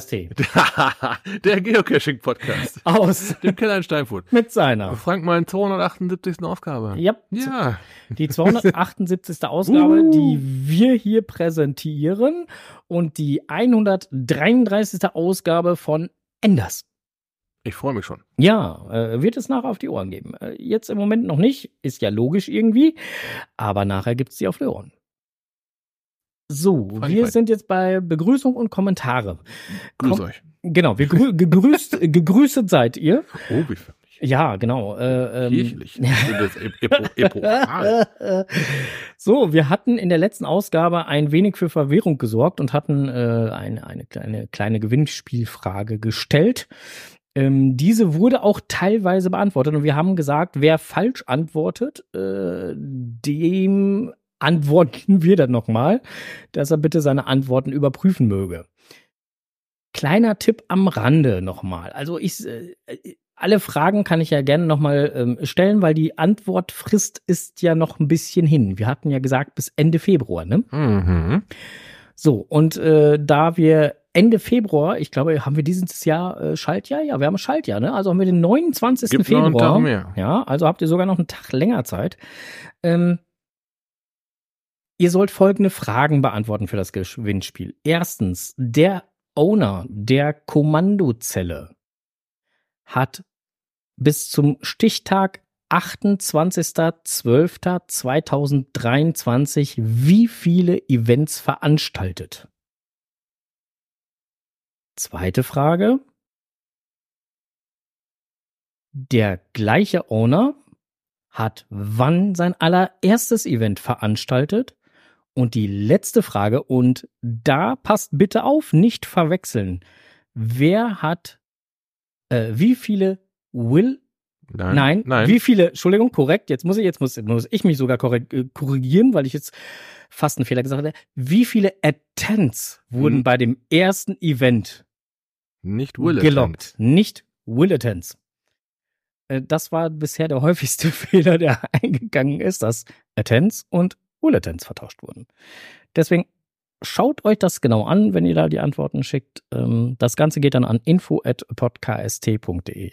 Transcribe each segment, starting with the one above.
Podcast Der Geocaching-Podcast. aus Dem Keller in Steinfurt. mit seiner. Frank, meine 278. Ausgabe. Ja, Ja. die 278. Ausgabe, Uh. die wir hier präsentieren und die 133. Ausgabe von Enders. Ich freue mich schon. Ja, äh, wird es nachher auf die Ohren geben. Äh, jetzt im Moment noch nicht, ist ja logisch irgendwie, aber nachher gibt's die auf die Ohren. So, Fein, wir sind jetzt bei Begrüßung und Kommentare. Grüß Komm- euch. Genau, wir grü gegrüßt, gegrüßet seid ihr. Oh, wie. Ja, genau. Äh, ähm, Kirchlich. So, wir hatten in der letzten Ausgabe ein wenig für Verwirrung gesorgt und hatten äh, eine, eine kleine, kleine Gewinnspielfrage gestellt. Ähm, diese wurde auch teilweise beantwortet und wir haben gesagt, wer falsch antwortet, äh, dem antworten wir dann nochmal, dass er bitte seine Antworten überprüfen möge. Kleiner Tipp am Rande nochmal. Also ich, äh, alle Fragen kann ich ja gerne nochmal ähm, stellen, weil die Antwortfrist ist ja noch ein bisschen hin. Wir hatten ja gesagt bis Ende Februar, ne? Mhm. So, und äh, da wir Ende Februar, ich glaube, haben wir dieses Jahr äh, Schaltjahr? Ja, wir haben Schaltjahr, ne? Also haben wir den 29. Gibt noch Februar. einen Tag mehr. Ja, also habt ihr sogar noch einen Tag länger Zeit. Ähm, ihr sollt folgende Fragen beantworten für das Gewinnspiel. Erstens, der Owner der Kommandozelle hat bis zum Stichtag 28.12.2023 wie viele Events veranstaltet? Zweite Frage. Der gleiche Owner hat wann sein allererstes Event veranstaltet? Und die letzte Frage, und da passt bitte auf, nicht verwechseln. Wer hat, äh, wie viele Will Nein. Nein, Nein. Wie viele, Entschuldigung, korrekt, jetzt muss ich, jetzt muss, muss ich mich sogar äh, korrigieren, weil ich jetzt fast einen Fehler gesagt habe. Wie viele Attempts wurden Hm. bei dem ersten Event Nicht Will gelockt? Nicht Will Attempts. Äh, Das war bisher der häufigste Fehler, der eingegangen ist, dass Attempts und Attempts vertauscht wurden. Deswegen schaut euch das genau an, wenn ihr da die Antworten schickt. Ähm, Das Ganze geht dann an info.podcast.de.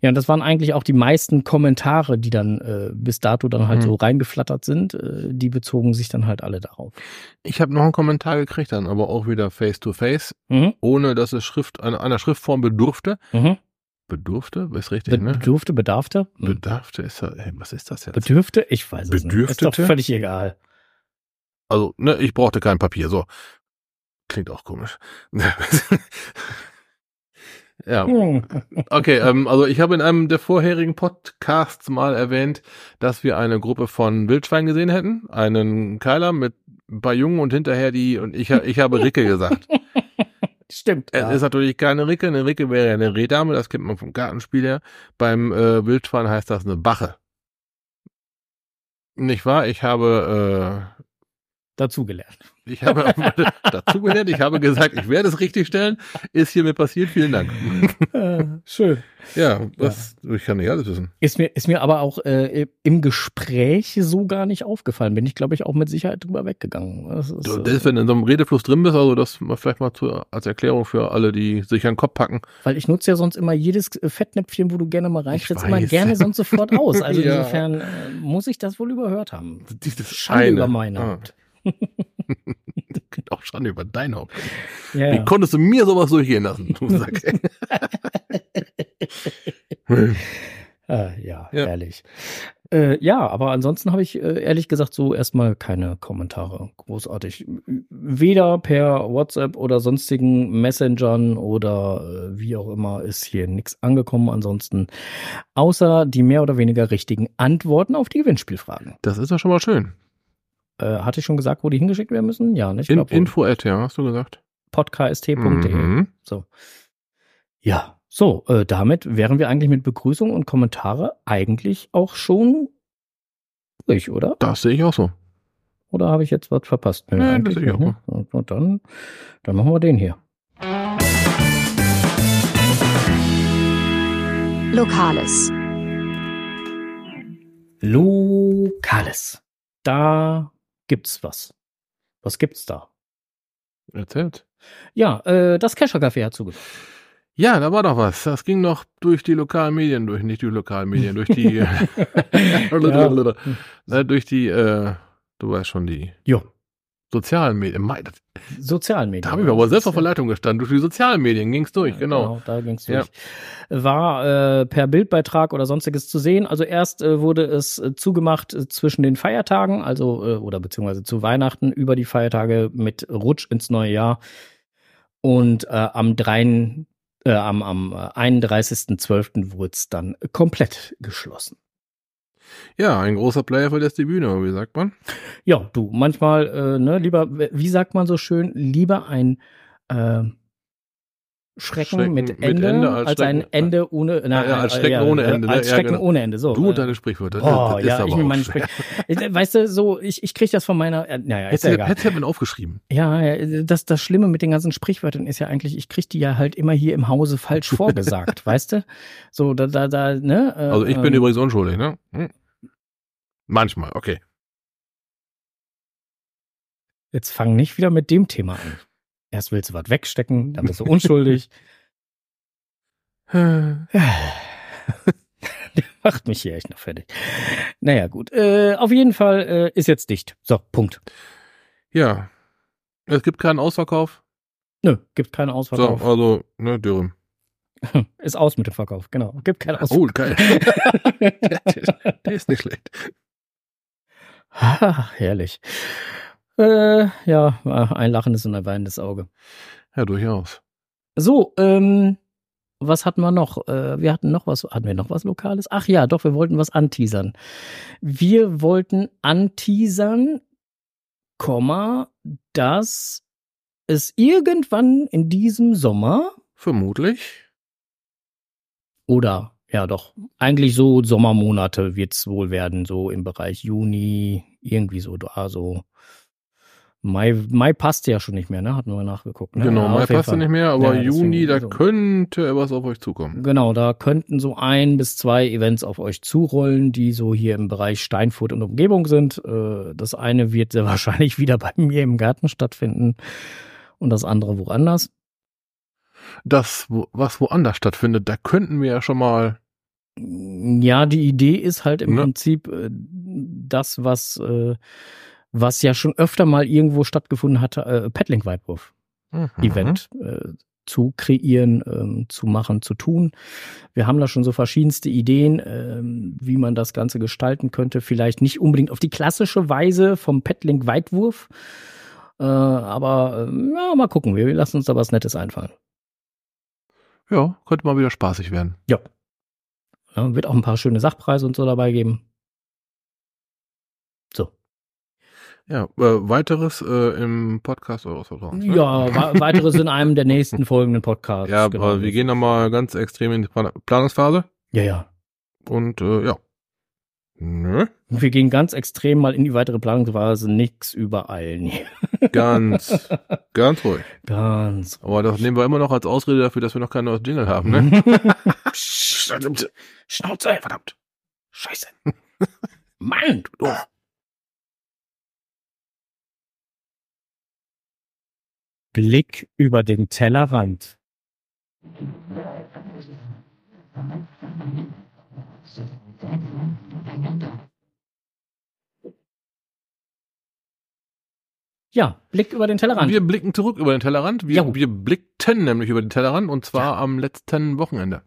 Ja, und das waren eigentlich auch die meisten Kommentare, die dann äh, bis dato dann halt Mhm. so reingeflattert sind. Äh, die bezogen sich dann halt alle darauf. Ich habe noch einen Kommentar gekriegt, dann aber auch wieder face to face, Mhm. ohne dass es Schrift einer, einer Schriftform bedurfte. Mhm. Bedurfte? Ist richtig, ne? bedurfte, bedarfte? Mhm. Bedarfte ist das, ey, was ist das jetzt? Bedürfte? Ich weiß es nicht. Ist Bedürftete? doch völlig egal. Also, ne, ich brauchte kein Papier, so. Klingt auch komisch. ja, Hm. okay, ähm, also ich habe in einem der vorherigen Podcasts mal erwähnt, dass wir eine Gruppe von Wildschweinen gesehen hätten. Einen Keiler mit ein paar Jungen und hinterher die, und ich, ich habe Ricke gesagt. Stimmt. Es Ja. ist natürlich keine Ricke, eine Ricke wäre ja eine Rehdame, das kennt man vom Gartenspiel her. Beim äh, Wildschwein heißt das eine Bache. Nicht wahr? Ich habe äh, Dazugelernt. Ich habe dazugelernt, ich habe gesagt, ich werde es richtig stellen. Ist hiermit passiert. Vielen Dank. Äh, schön. Ja, was, ich kann nicht alles wissen. Ist mir, ist mir aber auch äh, im Gespräch so gar nicht aufgefallen. Bin ich, glaube ich, auch mit Sicherheit drüber weggegangen. Das ist, Du, äh, das, wenn du in so einem Redefluss drin bist, also das mal vielleicht mal zu, als Erklärung für alle, die sich an den Kopf packen. Weil ich nutze ja sonst immer jedes äh, Fettnäpfchen, wo du gerne mal reintrittst, Ich immer gerne sonst sofort aus. Also Ja. insofern äh, muss ich das wohl überhört haben. Dieses Schande über meine Ah. Haupt. Auch Schande über dein Haupt. Ja, Wie konntest du mir sowas durchgehen lassen? Du Sack. Ah, ja, Ja. ehrlich. Äh, ja, aber ansonsten habe ich äh, ehrlich gesagt so erstmal keine Kommentare großartig. Weder per WhatsApp oder sonstigen Messengern oder äh, wie auch immer ist hier nichts angekommen. Ansonsten außer die mehr oder weniger richtigen Antworten auf die Gewinnspielfragen. Das ist doch schon mal schön. Äh, hatte ich schon gesagt, wo die hingeschickt werden müssen? Ja, nicht? In, Info at, ja, hast du gesagt. podcast.de. Mhm. So. Ja, so, äh, damit wären wir eigentlich mit Begrüßung und Kommentare eigentlich auch schon durch, oder? Das sehe ich auch so. Oder habe ich jetzt was verpasst? Nee, das sehe ich auch. nicht, ne? Na dann, dann machen wir den hier. Lokales. Lokales. Da gibt's was. Was gibt's da? Erzählt. Ja, äh, das Kescher Café hat zugemacht. Ja, da war doch was. Das ging noch durch die lokalen Medien, durch nicht die lokalen Medien, durch die ja. durch die, äh, du weißt schon, die jo. Sozialen Medien. Sozialen Medien. Da habe ich aber selbst auf der Leitung gestanden. Durch die sozialen Medien ging's durch, Ja, genau. Da ging's durch. War äh, per Bildbeitrag oder sonstiges zu sehen. Also erst äh, wurde es äh, zugemacht äh, zwischen den Feiertagen, also äh, oder beziehungsweise zu Weihnachten über die Feiertage mit Rutsch ins neue Jahr. Und äh, am 3. Äh, am, am 31.12. wurde es dann komplett geschlossen. Ja, ein großer Player verlässt die Bühne, wie sagt man? Ja, du, manchmal, äh, ne, lieber, wie sagt man so schön, lieber ein äh, Schrecken, Schrecken mit mit Ende, Ende als als, ein Ende ohne, na, ja, als äh, Schrecken ohne Ende, ne? Als Ja, Schrecken genau. ohne Ende, so. Du und deine Sprichwörter. Oh, das ja, ich mit meinen schwer. Sprich Weißt du, so, ich, ich krieg das von meiner, äh, naja, ist ja egal. hättest du mir aufgeschrieben. Ja, ja, das, das Schlimme mit den ganzen Sprichwörtern ist ja eigentlich, ich krieg die ja halt immer hier im Hause falsch vorgesagt, weißt du? So, da, da, da, ne? äh, Also ich bin ähm, übrigens unschuldig, ne? Hm. Manchmal, okay. Jetzt fang nicht wieder mit dem Thema an. Erst willst du was wegstecken, dann bist du unschuldig. Der macht mich hier echt noch fertig. Naja, gut. Äh, auf jeden Fall äh, ist jetzt dicht. So, Punkt. Ja. Es gibt keinen Ausverkauf. Nö, gibt keinen So, Ausverkauf. also, ne, Dürüm. Ist aus mit dem Verkauf, genau. Gibt keinen Ausverkauf. Oh, geil. Der ist nicht schlecht. Ah, herrlich. Äh, ja, ein lachendes und ein weinendes Auge. Ja, durchaus. So, ähm, was hatten wir noch? Äh, wir hatten noch was, hatten wir noch was Lokales? Ach ja, doch, wir wollten was anteasern. Wir wollten anteasern, Komma, dass es irgendwann in diesem Sommer Vermutlich. oder ja doch, eigentlich so Sommermonate wird's wohl werden, so im Bereich Juni, irgendwie so da, so Mai, Mai passt ja schon nicht mehr, ne? Hatten wir nachgeguckt. Ne? Genau, Ja, Mai passt ja nicht mehr, aber Ja, Juni, da so. könnte was auf euch zukommen. Genau, da könnten so ein bis zwei Events auf euch zurollen, die so hier im Bereich Steinfurt und Umgebung sind. Äh, Das eine wird sehr wahrscheinlich wieder bei mir im Garten stattfinden und das andere woanders. Das, was woanders stattfindet, da könnten wir ja schon mal. Ja, die Idee ist halt im Ne? Prinzip äh, das, was, äh, was ja schon öfter mal irgendwo stattgefunden hatte, äh, Paddling-Weitwurf. Mhm. Äh, zu kreieren, ähm, zu machen, zu tun. Wir haben da schon so verschiedenste Ideen, ähm, wie man das Ganze gestalten könnte. Vielleicht nicht unbedingt auf die klassische Weise vom Paddling Weitwurf, äh, aber ähm, ja, mal gucken. Wir lassen uns da was Nettes einfallen. Ja, könnte mal wieder spaßig werden. Ja, wird auch ein paar schöne Sachpreise und so dabei geben. So. Ja, äh, weiteres äh, im Podcast eures Vertrauens. ne? Ja, wa- weiteres in einem der nächsten folgenden Podcasts. Ja, genau. aber wir gehen nochmal ganz extrem in die Plan Planungsphase. Ja, ja. Und äh, ja. Nö. Wir gehen ganz extrem mal in die weitere Planungsphase. Nix übereilen. Ganz, ganz ruhig. Ganz Aber das nehmen wir immer noch als Ausrede dafür, dass wir noch kein neues Jingle haben, ne? Schnauze, verdammt. Scheiße. Mann, du doof. Blick über den Tellerrand. Ja, Blick über den Tellerrand. Wir blicken zurück über den Tellerrand. Wir, Ja. wir blickten nämlich über den Tellerrand und zwar am letzten Wochenende.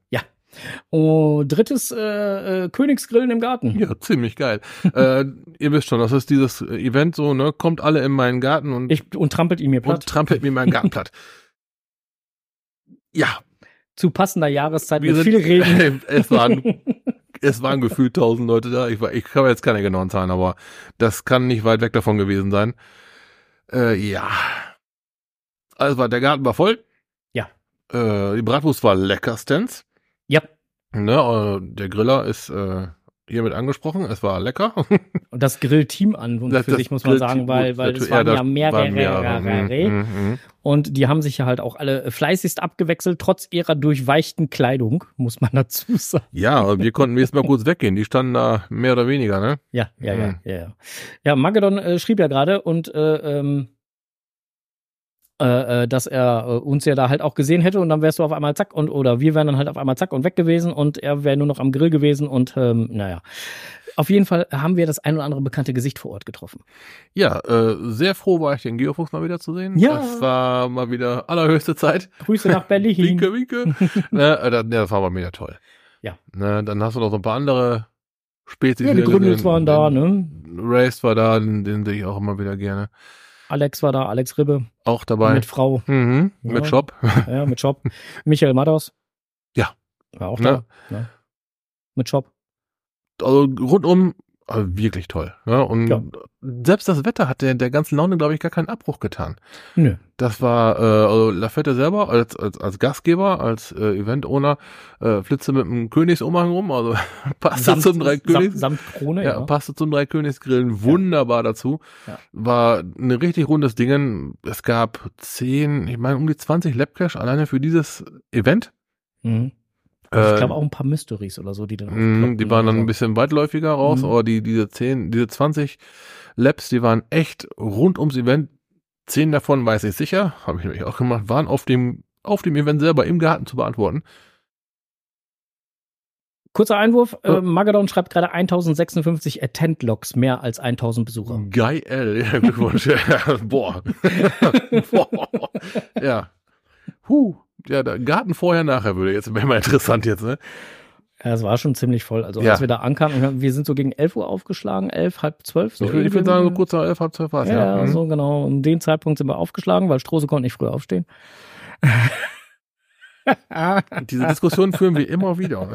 Oh, drittes äh, äh, Königsgrillen im Garten. Ja, ziemlich geil. äh, ihr wisst schon, das ist dieses Event so, ne? Kommt alle in meinen Garten und, Ich, und trampelt ihn mir und platt. trampelt mir meinen Garten platt. Ja, Zu passender Jahreszeit wir mit sind, viel Regen. es waren, es waren gefühlt tausend Leute da. Ich, war- ich habe jetzt keine genauen Zahlen, aber das kann nicht weit weg davon gewesen sein. Äh, ja. Also war, der Garten war voll. Ja. Äh, die Bratwurst war leckerstens. Ja, Ne, äh, der Griller ist äh, hiermit angesprochen. Es war lecker. und das Grillteam an und Das- für das sich muss man sagen, weil, weil es waren ja, ja, mehrere, waren mehrere. Mhm, mhm. und die haben sich ja halt auch alle fleißigst abgewechselt, trotz ihrer durchweichten Kleidung, muss man dazu sagen. Ja, wir konnten jetzt mal kurz weggehen. Die standen da mehr oder weniger, ne? Ja, ja, ja, Mhm. ja, ja. Ja, Magedon äh, schrieb ja gerade und äh, ähm, äh, äh, dass er äh, uns ja da halt auch gesehen hätte und dann wärst du auf einmal zack und oder wir wären dann halt auf einmal zack und weg gewesen und er wäre nur noch am Grill gewesen und ähm, naja. Auf jeden Fall haben wir das ein oder andere bekannte Gesicht vor Ort getroffen. Ja, äh, sehr froh war ich, den Geofuchs mal wieder zu sehen. Ja. Das war mal wieder allerhöchste Zeit. Grüße nach Berlin. Winke, winke. ne, äh, das, war mal wieder toll. Ja. Ne, dann hast du noch so ein paar andere Spezies. Ja, die Gründels waren da, ne? Race war da, den, den sehe ich auch immer wieder gerne. Alex war da, Alex Ribbe Auch dabei. mit Frau, mhm, Ja. mit Shop. ja, mit Shop. Michael Mados. Ja. War auch Ne? da. Ne? Mit Shop. Also rundum wirklich toll. Ne? Und Ja. selbst das Wetter hat der, der ganzen Laune, glaube ich, gar keinen Abbruch getan. Nö. Das war, äh, also Lafette selber als, als, als Gastgeber, als äh, Event-Owner, äh, flitze mit einem Königsumhang rum, also passte zum drei Königs. samt, samt Krone, Ja, ja. passte zum Dreikönigsgrillen wunderbar dazu. Ja. War ein richtig rundes Ding. Es gab zehn, ich meine um die 20 Labcash alleine für dieses Event. Mhm. Äh, ich glaube auch ein paar Mysteries oder so, die dann mh, aufploppten die waren dann ein bisschen weitläufiger raus, Mhm. aber die, diese zehn, diese 20 Labs, die waren echt rund ums Event. Zehn davon weiß ich sicher, habe ich nämlich auch gemacht, waren auf dem, auf dem Event selber im Garten zu beantworten. Kurzer Einwurf, Ja. äh, Magadon schreibt gerade 1056 Attend-Logs, mehr als 1000 Besucher. Geil, ja, Glückwunsch. Ja, Boah. Boah. Ja. Huh. Ja, der Garten vorher, nachher würde jetzt wäre mal interessant jetzt, ne? Ja, es war schon ziemlich voll. Also Ja. als wir da ankamen, wir sind so gegen 11 Uhr aufgeschlagen, 11, halb 12. So ich würde würd sagen, so kurz nach elf, halb zwölf war es, ja, ja. Mhm. so genau. Um den Zeitpunkt sind wir aufgeschlagen, weil Strose konnte nicht früher aufstehen. Diese Diskussion führen wir immer wieder.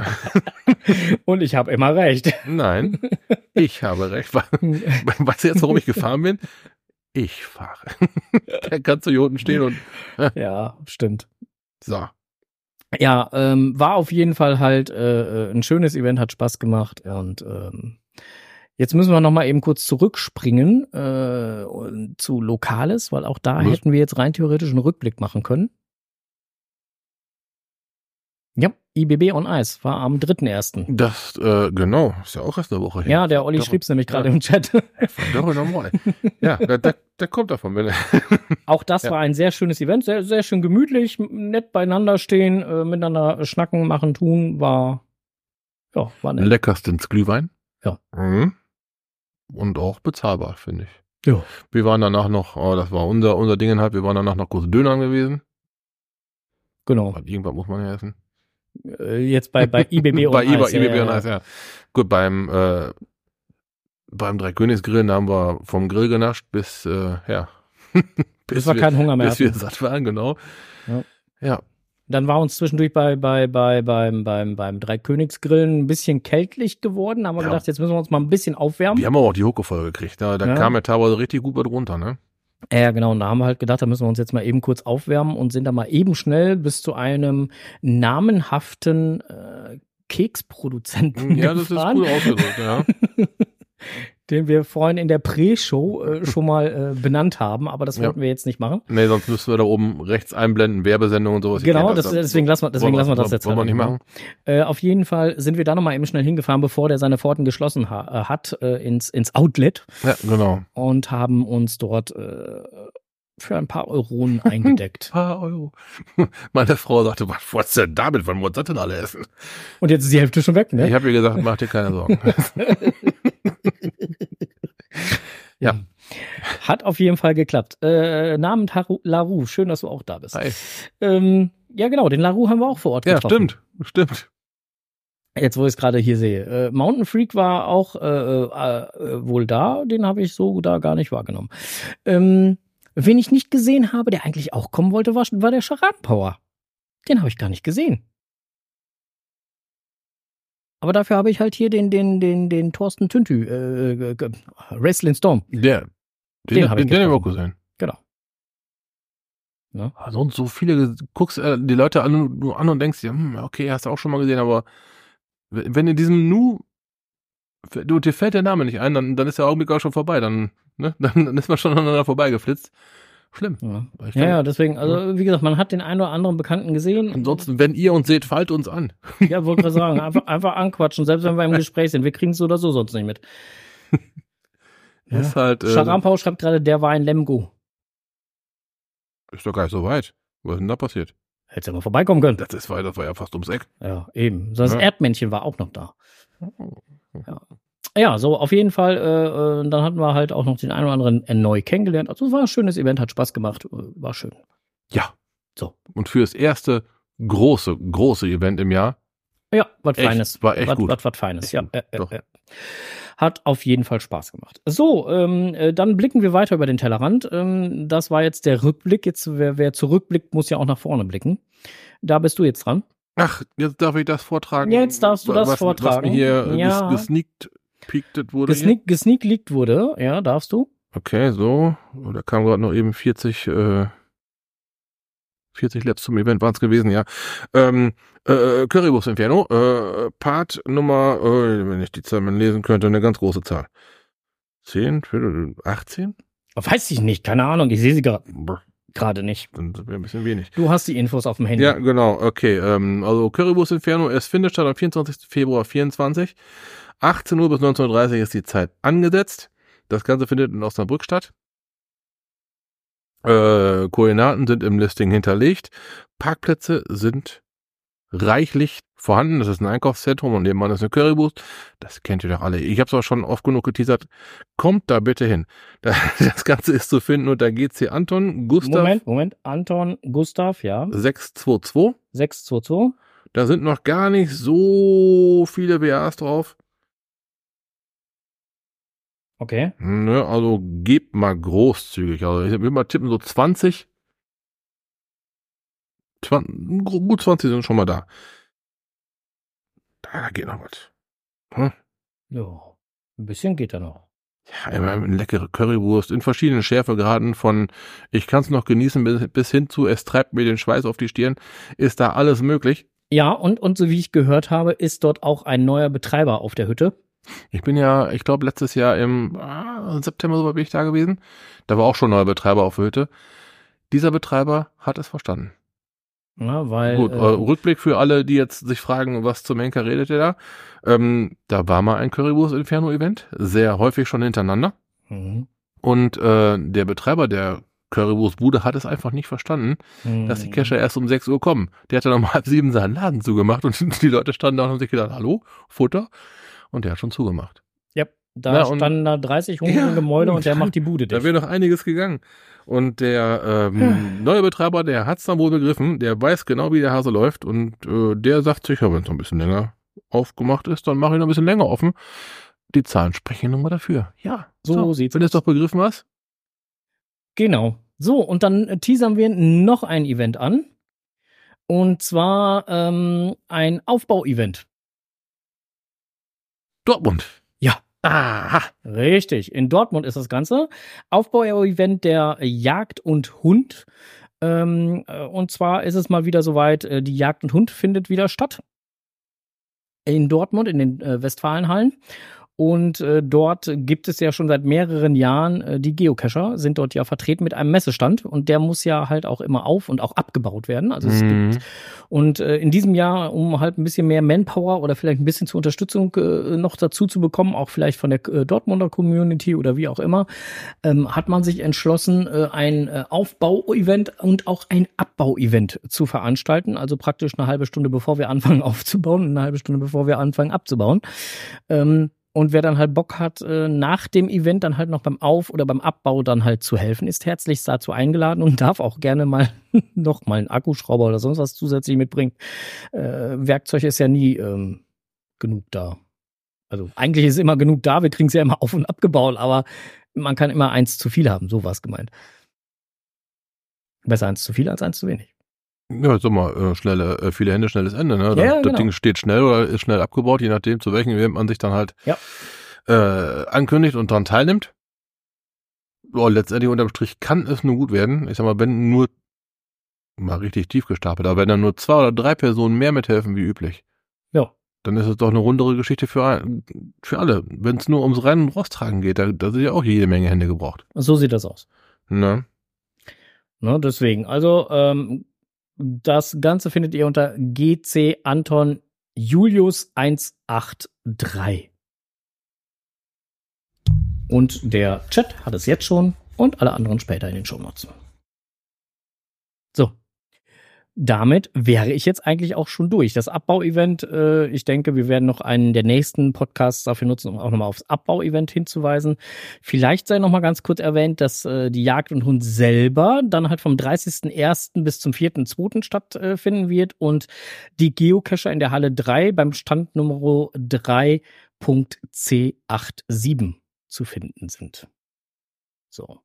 Und ich habe immer recht. Nein, ich habe recht. Weißt du jetzt, warum ich gefahren bin? Ich fahre. Der kann zu hier unten stehen und ja, stimmt. So. Ja, ähm, war auf jeden Fall halt äh, äh, ein schönes Event, hat Spaß gemacht und ähm, jetzt müssen wir noch mal eben kurz zurückspringen äh, zu Lokales, weil auch da Was? hätten wir jetzt rein theoretisch einen Rückblick machen können. IBB on Ice war am 3.1. Das, äh, genau, ist ja auch erst eine Woche her. Ja, der Olli schrieb's nämlich gerade Ja. im Chat. Nochmal. Ja, der, der, der kommt davon. Wenn, Auch das Ja. war ein sehr schönes Event, sehr, sehr schön gemütlich, nett beieinander stehen, äh, miteinander schnacken, machen, tun, war, ja, war nett. leckerstens Glühwein. Ja. Mhm. Und auch bezahlbar, finde ich. Ja. Wir waren danach noch, oh, das war unser, unser Ding halt, wir waren danach noch kurz Dönern gewesen. Genau. Weil irgendwann muss man ja essen. Äh, Jetzt bei, bei IBB on bei ja, IBB ja, und ja. Eis, ja. Gut, beim, äh, beim Dreikönigsgrillen haben wir vom Grill genascht bis, äh, ja. Bis wir keinen Hunger mehr Bis wir hatten. satt waren, genau. Ja. Ja. Dann war uns zwischendurch bei, bei, bei, beim, beim, beim Dreikönigsgrillen ein bisschen kältlich geworden. Haben wir Ja. gedacht, jetzt müssen wir uns mal ein bisschen aufwärmen. Wir haben aber auch die Hucke voll gekriegt. Da, da Ja. kam ja teilweise richtig gut was runter, ne? Ja, genau. Und da haben wir halt gedacht, da müssen wir uns jetzt mal eben kurz aufwärmen und sind da mal eben schnell bis zu einem namenhaften äh, Keksproduzenten Ja, das ist gefahren, gut ausgedrückt, ja. den wir vorhin in der Pre-Show äh, schon mal äh, benannt haben, aber das Ja. wollten wir jetzt nicht machen. Nee, sonst müssten wir da oben rechts einblenden, Werbesendung und sowas. Genau, kenn das, deswegen lassen wir, deswegen lassen wir das jetzt Wollen wir nicht machen? Äh, auf jeden Fall sind wir da nochmal eben schnell hingefahren, bevor der seine Pforten geschlossen ha äh, hat, äh, ins, ins Outlet Ja, genau. und haben uns dort äh, für ein paar Euronen eingedeckt. Paar Euro. Meine Frau sagte, was, ist denn damit? Wann wollen das denn alle essen? Und jetzt ist die Hälfte schon weg, ne? Ich habe ihr gesagt, mach dir keine Sorgen. Ja. Hat auf jeden Fall geklappt. Äh, Namen Larue, schön, dass du auch da bist. Hi. Ähm, ja, genau, den Larue haben wir auch vor Ort Ja, getroffen. stimmt. Stimmt. Jetzt, wo ich es gerade hier sehe. Äh, Mountain Freak war auch äh, äh, äh, wohl da, den habe ich so da gar nicht wahrgenommen. Ähm, wen ich nicht gesehen habe, der eigentlich auch kommen wollte, war, war der Charadenpower. Den habe ich gar nicht gesehen. Aber dafür habe ich halt hier den, den, den, den Thorsten Tüntü, äh, äh, Wrestling Storm. Der. Den, Den den, hab ich den, auch gesehen. Genau. Ja. Ah, Sonst so viele, guckst äh, die Leute an, nur an und denkst dir, hm, okay, hast du auch schon mal gesehen, aber wenn in diesem Nu, du, dir fällt der Name nicht ein, dann, dann ist der Augenblick auch schon vorbei, dann, ne, dann, dann ist man schon aneinander vorbeigeflitzt. Schlimm. Ja. Ja, ja, deswegen, also wie gesagt, man hat den einen oder anderen Bekannten gesehen. Ansonsten, wenn ihr uns seht, fallt uns an. Ja, wollte gerade sagen, einfach, einfach anquatschen, selbst wenn wir im Gespräch sind. Wir kriegen es so oder so sonst nicht mit. Ja. Ist halt, äh, Scharampau schreibt gerade, der war ein Lemgo. Ist doch gar nicht so weit. Was ist denn da passiert? Hättest ja mal vorbeikommen können. Das, ist, das war ja fast ums Eck. Ja, eben. So das Ja. Erdmännchen war auch noch da. Ja. Ja, so auf jeden Fall. Äh, äh, dann hatten wir halt auch noch den einen oder anderen neu kennengelernt. Also es war ein schönes Event, hat Spaß gemacht, äh, war schön. Ja. So. Und für das erste große, große Event im Jahr. Ja, was Feines. war echt was, gut. Was, was Feines, Echt ja. Äh, äh, doch. Hat auf jeden Fall Spaß gemacht. So, ähm, äh, dann blicken wir weiter über den Tellerrand. Ähm, das war jetzt der Rückblick. Jetzt, wer, wer zurückblickt, muss ja auch nach vorne blicken. Da bist du jetzt dran. Ach, jetzt darf ich das vortragen. Jetzt darfst du das was, vortragen. Was mir hier Ja. ges gesneakt, peaked wurde. Gesneak, gesneak leakt wurde, ja, darfst du. Okay, so. Oh, Da kam gerade noch eben 40, äh, 40 Laps zum Event waren es gewesen, ja. Ähm, äh, Currywurst Inferno, äh, Part Nummer, äh, wenn ich die Zahl mal lesen könnte, eine ganz große Zahl. 10, 18? Weiß ich nicht, keine Ahnung, ich sehe sie gerade gerade nicht. Dann sind wir ein bisschen wenig. Du hast die Infos auf dem Handy. Ja, genau, okay. Ähm, also Currywurst Inferno, es findet statt am 24. Februar 24. 18 Uhr bis 19.30 Uhr ist die Zeit angesetzt. Das Ganze findet in Osnabrück statt. Äh, Koordinaten sind im Listing hinterlegt. Parkplätze sind reichlich vorhanden. Das ist ein Einkaufszentrum und nebenan ist eine Currywurst. Das kennt ihr doch alle. Ich habe es auch schon oft genug geteasert. Kommt da bitte hin. Das Ganze ist zu finden unter GC Anton Gustav Moment, Moment. Anton Gustav, ja. 622. 622. Da sind noch gar nicht so viele WAs drauf. Okay. Ne, also gebt mal großzügig. Also ich würde mal tippen, so 20. 20 gut 20 sind schon mal da. Da geht noch was. Ja. Ein bisschen geht da noch. Ja, immer eine leckere Currywurst in verschiedenen Schärfegraden von ich kann es noch genießen bis, bis hin zu es treibt mir den Schweiß auf die Stirn. Ist da alles möglich. Ja, und, und so wie ich gehört habe, ist dort auch ein neuer Betreiber auf der Hütte. Ich bin ja, ich glaube, letztes Jahr im ah, September so bin ich da gewesen. Da war auch schon ein neuer Betreiber auf Hütte. Dieser Betreiber hat es verstanden. Ja, weil. Gut, äh, äh, Rückblick für alle, die jetzt sich fragen, was zum Henker redet ihr da. Ähm, da war mal ein Currywurst Inferno Event, sehr häufig schon hintereinander. mhm. Und äh, der Betreiber der Currywurstbude hat es einfach nicht verstanden, Mhm. dass die Cacher erst um 6 Uhr kommen. Der hat dann um halb sieben seinen Laden zugemacht und die Leute standen da und haben sich gedacht, hallo, Futter? Und der hat schon zugemacht. Ja, da Na, standen da 30 Hunde im Gebäude und der macht die Bude Da dicht. wäre noch einiges gegangen. Und der ähm, neue Betreiber, der hat's dann wohl begriffen, der weiß genau, wie der Hase läuft und äh, der sagt sich, ja, wenn es noch ein bisschen länger aufgemacht ist, dann mache ich noch ein bisschen länger offen. Die Zahlen sprechen nun mal dafür. Ja, So sieht's Wenn du es doch begriffen hast. Genau. So, und dann teasern wir noch ein Event an. Und zwar ähm, ein Aufbau-Event. Dortmund. Ja. Aha. Richtig. In Dortmund ist das Ganze. Aufbau-Event der Jagd und Hund. Ähm, äh, und zwar ist es mal wieder soweit, äh, die Jagd und Hund findet wieder statt. In Dortmund, in den äh, Westfalenhallen. Und äh, dort gibt es ja schon seit mehreren Jahren, äh, die Geocacher sind dort ja vertreten mit einem Messestand und der muss ja halt auch immer auf und auch abgebaut werden. Also es Mhm. gibt und äh, in diesem Jahr, um halt ein bisschen mehr Manpower oder vielleicht ein bisschen zur Unterstützung äh, noch dazu zu bekommen, auch vielleicht von der äh, Dortmunder Community oder wie auch immer, ähm, hat man sich entschlossen, äh, ein äh, Aufbau-Event und auch ein Abbau-Event zu veranstalten. Also praktisch eine halbe Stunde, bevor wir anfangen aufzubauen, und eine halbe Stunde, bevor wir anfangen abzubauen. Ähm, und wer dann halt Bock hat, äh, nach dem Event dann halt noch beim Auf- oder beim Abbau dann halt zu helfen, ist herzlichst dazu eingeladen und darf auch gerne mal noch mal einen Akkuschrauber oder sonst was zusätzlich mitbringen. Äh, Werkzeug ist ja nie ähm, genug da. Also eigentlich ist immer genug da, wir kriegen es ja immer auf und abgebaut, aber man kann immer eins zu viel haben, so war es gemeint. Besser eins zu viel als eins zu wenig. Ja, sag mal, äh, schnelle, äh, viele Hände, schnelles Ende, ne? Das, Ja, das genau. Ding steht schnell oder ist schnell abgebaut, je nachdem, zu welchem Event man sich dann halt Ja. äh, ankündigt und daran teilnimmt. Oh, letztendlich unterm Strich kann es nur gut werden. Ich sag mal, wenn nur mal richtig tief gestapelt, aber wenn dann nur zwei oder drei Personen mehr mithelfen wie üblich, Ja. dann ist es doch eine rundere Geschichte für, ein, für alle. Wenn es nur ums Rennen und Rosttragen geht, da, da sind ja auch jede Menge Hände gebraucht. So sieht das aus. Ne? Ne, deswegen, also ähm, das Ganze findet ihr unter GC Anton Julius 183. Und der Chat hat es jetzt schon und alle anderen später in den Shownotes. So. Damit wäre ich jetzt eigentlich auch schon durch. Das Abbau-Event, äh, ich denke, wir werden noch einen der nächsten Podcasts dafür nutzen, um auch nochmal aufs Abbau-Event hinzuweisen. Vielleicht sei nochmal ganz kurz erwähnt, dass äh, die Jagd und Hund selber dann halt vom 30.01. bis zum 4.02. stattfinden wird und die Geocacher in der Halle 3 beim Stand Nummer 3.c87 zu finden sind. So.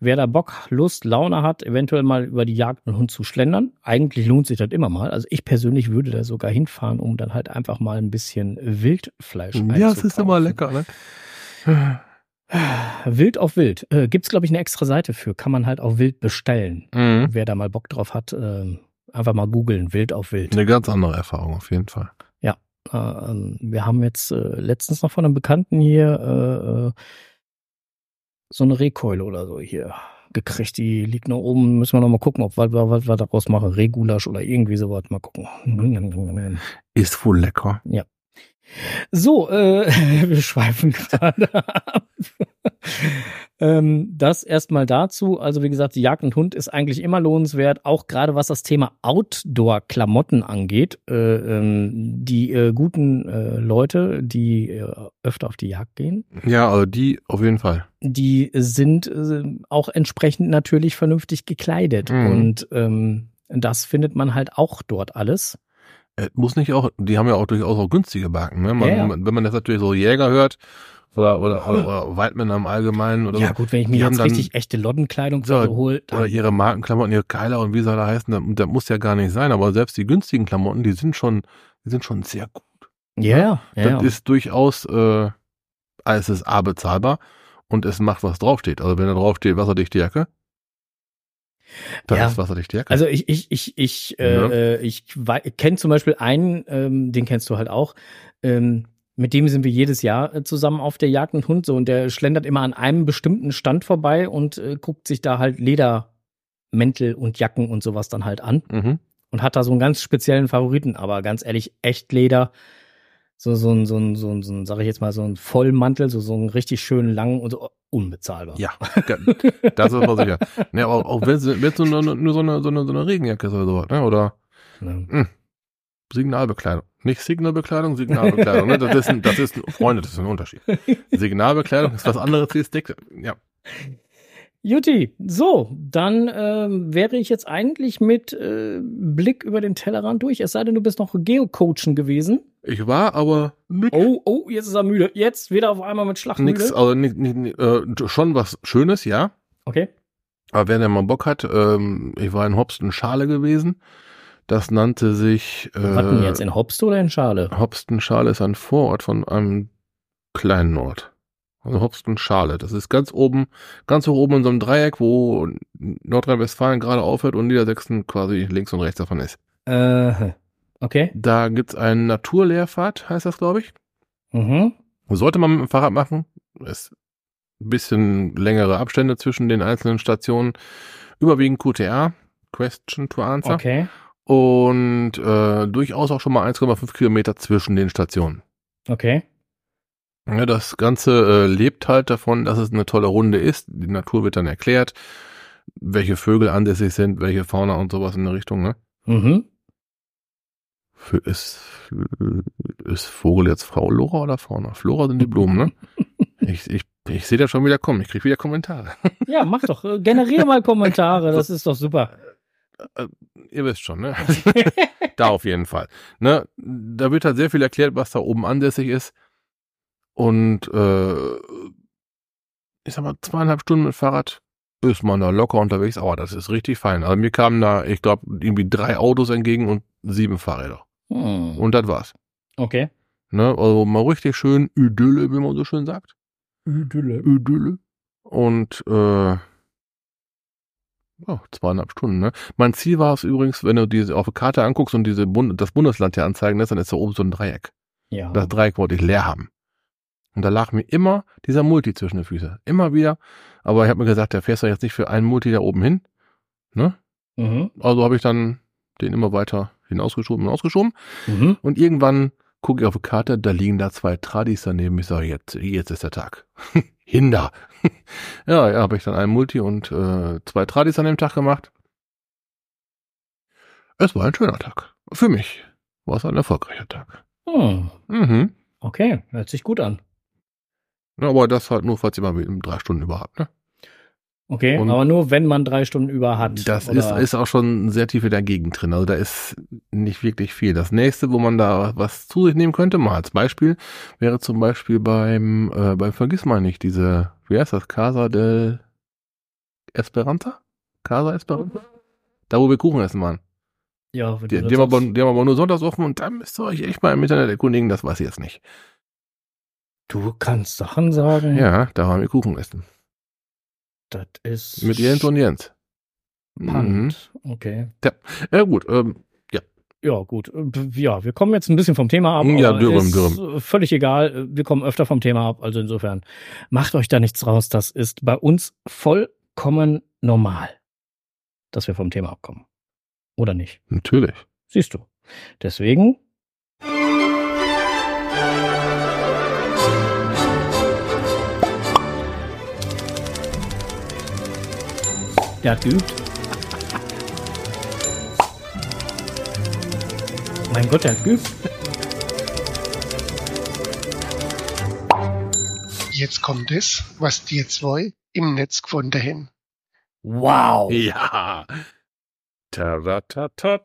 Wer da Bock, Lust, Laune hat, eventuell mal über die Jagd mit Hund zu schlendern, eigentlich lohnt sich das immer mal. Also ich persönlich würde da sogar hinfahren, um dann halt einfach mal ein bisschen Wildfleisch Ja, es ist immer lecker, ne? Wild auf Wild. Äh, gibt's, glaube ich, eine extra Seite für. Kann man halt auch Wild bestellen. Mhm. Wer da mal Bock drauf hat, äh, einfach mal googeln. Wild auf Wild. Eine ganz andere Erfahrung auf jeden Fall. Ja. Äh, wir haben jetzt äh, letztens noch von einem Bekannten hier äh, äh, so eine Rehkeule oder so hier gekriegt. Die liegt noch oben. Müssen wir noch mal gucken, ob wir was wir daraus machen. Regulasch oder irgendwie sowas. Mal gucken. Ist wohl lecker. So, äh, wir schweifen gerade ab. ähm, das erstmal dazu. Also wie gesagt, die Jagd und Hund ist eigentlich immer lohnenswert, auch gerade was das Thema Outdoor-Klamotten angeht. Äh, ähm, die äh, guten äh, Leute, die äh, öfter auf die Jagd gehen, Ja, also die auf jeden Fall. die sind äh, auch entsprechend natürlich vernünftig gekleidet. Mhm. Und ähm, das findet man halt auch dort alles. Äh, muss nicht auch, die haben ja auch durchaus auch günstige Marken, ne? Man, Ja, ja. Wenn man jetzt natürlich so Jäger hört oder, oder, oder, oder Waldmänner im Allgemeinen oder Ja so, gut, wenn ich mir jetzt dann- richtig echte Loddenkleidung So, so, hole, oder ihre Markenklamotten, ihre Keiler und wie sie alle heißen, das, das muss ja gar nicht sein, aber selbst die günstigen Klamotten, die sind schon, die sind schon sehr gut. ja, ja, ja, das ist durchaus, äh, es ist A bezahlbar und es macht, was draufsteht. Also wenn da draufsteht, wasserdichte Jacke, dann Ja. ist wasserdichte Jacke. Also ich, ich, ich, ich, Ja. äh, äh, ich kenne zum Beispiel einen, ähm, den kennst du halt auch. Ähm, mit dem sind wir jedes Jahr äh, zusammen auf der Jagd und Hund so und der schlendert immer an einem bestimmten Stand vorbei und äh, guckt sich da halt Ledermäntel und Jacken und sowas dann halt an mhm. und hat da so einen ganz speziellen Favoriten, aber ganz ehrlich, echt Leder. So, so ein, so ein, so ein, so ein, sag ich jetzt mal, so ein Vollmantel, so, so einen richtig schönen langen und so unbezahlbar. Ja, das ist mal sicher. Ne, aber auch wenn es nur, nur so eine, so eine, so eine Regenjacke ist oder sowas, ne? Oder Ne? Signalbekleidung. Nicht Signalbekleidung, Signalbekleidung. ne? Das ist ein, das ist ein, Freunde, das ist ein Unterschied. Signalbekleidung ist was anderes wie Stick. Ja. Juti, so, dann ähm, wäre ich jetzt eigentlich mit äh, Blick über den Tellerrand durch. Es sei denn, du bist noch Geocoachen gewesen. Ich war aber nix, Oh, oh, jetzt ist er müde. Jetzt wieder auf einmal mit Schlacht nix also äh, schon was Schönes, ja. Okay. Aber wer denn mal Bock hat, ähm, ich war in Hopsten Schale gewesen. Das nannte sich äh, Was denn jetzt in Hopst oder in Schale? Hopsten Schale ist ein Vorort von einem kleinen Ort. Also Hopsten Schale. Das ist ganz oben, ganz hoch oben in so einem Dreieck, wo Nordrhein-Westfalen gerade aufhört und Niedersachsen quasi links und rechts davon ist. Äh, okay. Da gibt's einen Naturlehrpfad, heißt das, glaube ich. Mhm. Sollte man mit dem Fahrrad machen. Ist ein bisschen längere Abstände zwischen den einzelnen Stationen. Überwiegend QTA, Question to Answer. Okay. Und äh, durchaus auch schon mal 1,5 Kilometer zwischen den Stationen. Okay. Ja, das Ganze äh, lebt halt davon, dass es eine tolle Runde ist. Die Natur wird dann erklärt, welche Vögel ansässig sind, welche Fauna und sowas in der Richtung. Ne? Mhm. Für, ist, ist Vogel jetzt Faulora oder Fauna? Flora sind die Blumen, ne? Ich, ich, ich sehe das schon wieder kommen. Ich krieg wieder Kommentare. Ja, mach doch. Äh, generier mal Kommentare. Das ist doch super. Ihr wisst schon, ne? da auf jeden Fall. Ne? Da wird halt sehr viel erklärt, was da oben ansässig ist. Und äh, ich sag mal, zweieinhalb Stunden mit Fahrrad ist man da locker unterwegs, aber das ist richtig fein. Also mir kamen da, ich glaube, irgendwie drei Autos entgegen und sieben Fahrräder. Hm. Und das war's. Okay. Ne? Also mal richtig schön Idylle, wie man so schön sagt. Idylle. Idylle. Und äh, ja, zweieinhalb Stunden, ne? Mein Ziel war es übrigens, wenn du diese auf der Karte anguckst und diese Bund das Bundesland hier anzeigen lässt, dann ist da oben so ein Dreieck. Ja. Das Dreieck wollte ich leer haben. Und da lag mir immer dieser Multi zwischen den Füßen. Immer wieder. Aber ich habe mir gesagt, der fährst du jetzt nicht für einen Multi da oben hin. Ne? Mhm. Also habe ich dann den immer weiter hinausgeschoben und ausgeschoben. Mhm. Und irgendwann gucke ich auf die Karte, da liegen da zwei Tradis daneben. Ich sage, jetzt, jetzt ist der Tag. Hinder. ja, ja, habe ich dann einen Multi und äh, zwei Tradis an dem Tag gemacht. Es war ein schöner Tag. Für mich war es ein erfolgreicher Tag. Hm. Mhm. Okay, hört sich gut an. Ja, aber das halt nur, falls ihr mal mit drei Stunden über habt, ne? Okay, Und- aber nur wenn man drei Stunden über hat. Das oder- ist, ist auch schon sehr tief Gegend drin. Also da ist nicht wirklich viel. Das nächste, wo man da was zu sich nehmen könnte, mal als Beispiel, wäre zum Beispiel beim, äh, beim Vergiss mal nicht, diese, wie heißt das, Casa del Esperanza? Casa Esperanza? Da, wo wir Kuchen essen waren. ja, wenn Die, die, haben aber, die haben aber nur sonntags offen und da müsst ihr euch echt mal im Internet erkundigen, das weiß ich jetzt nicht. Du kannst Sachen sagen. Ja, da waren wir Kuchen essen. Das ist Mit Jens und Jens. Mhm. spannend. Okay. Ja gut, ähm, Ja, gut. Äh, Ja, wir kommen jetzt ein bisschen vom Thema ab. Ja, ist dürren. Völlig egal. Wir kommen öfter vom Thema ab. Also insofern macht euch da nichts raus. Das ist bei uns vollkommen normal, dass wir vom Thema abkommen. Oder nicht? natürlich. Siehst du. Deswegen. Der hat geübt. Mein Gott, der hat geübt. Jetzt kommt es, was die zwei im Netz gefunden haben. Wow. Ja. Taratata.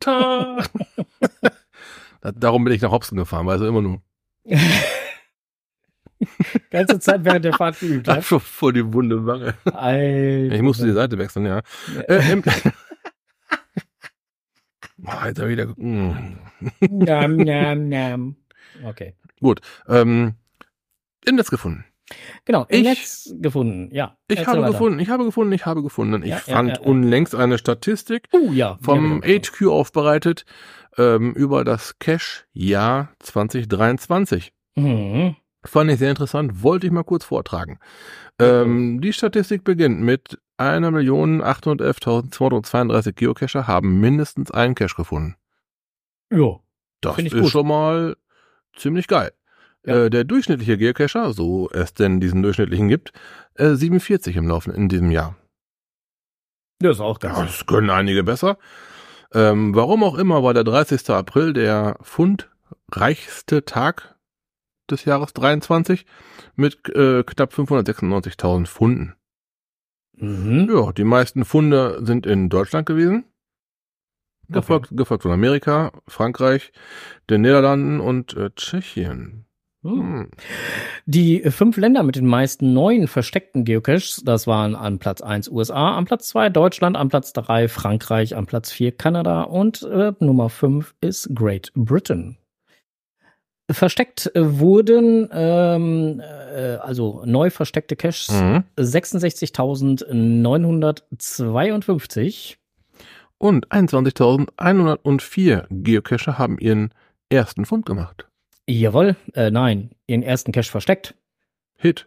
Ta. Da- Darum bin ich nach Hopsen gefahren, weil so immer nur Ganze Zeit während der Fahrt geübt. Ja? schon vor die wunde Wange. Alter. Ich musste die Seite wechseln, ja. Äh, im, oh, jetzt hab ich wieder. Mm. Nam, nam, nam. Okay. Ähm, Im Netz gefunden. Genau, im Ich- Netz gefunden, ja. Ich habe weiter. gefunden, ich habe gefunden, ich habe gefunden. Ich Ja, fand ja, ja. unlängst eine Statistik Oh ja. vom HQ aufbereitet ähm, über das Cash-Jahr 2023. Mhm. Fand ich sehr interessant, wollte ich mal kurz vortragen. Ähm, die Statistik beginnt mit 1.811.232 Geocacher haben mindestens einen Cache gefunden. Ja. Das ist gut. schon mal ziemlich geil. Ja. Äh, der durchschnittliche Geocacher, so es denn diesen durchschnittlichen gibt, äh, 47 im Laufen in diesem Jahr. Das ist auch ganz. das können einige besser. Ähm, warum auch immer war der 30. April der fundreichste Tag des Jahres 23 mit äh, knapp 596.000 Funden. Mhm. Ja, die meisten Funde sind in Deutschland gewesen. Gefolgt, gefolgt von Amerika, Frankreich, den Niederlanden und äh, Tschechien. Mhm. Hm. Die fünf Länder mit den meisten neuen versteckten Geocaches, das waren an Platz 1 USA, an Platz 2 Deutschland, an Platz 3 Frankreich, an Platz 4 Kanada und äh, Nummer 5 ist Great Britain. Versteckt äh, wurden, ähm, äh, also neu versteckte Caches, Mhm. 66.952. Und 21.104 Geocacher haben ihren ersten Fund gemacht. Jawohl, äh, nein, ihren ersten Cache versteckt. Hit.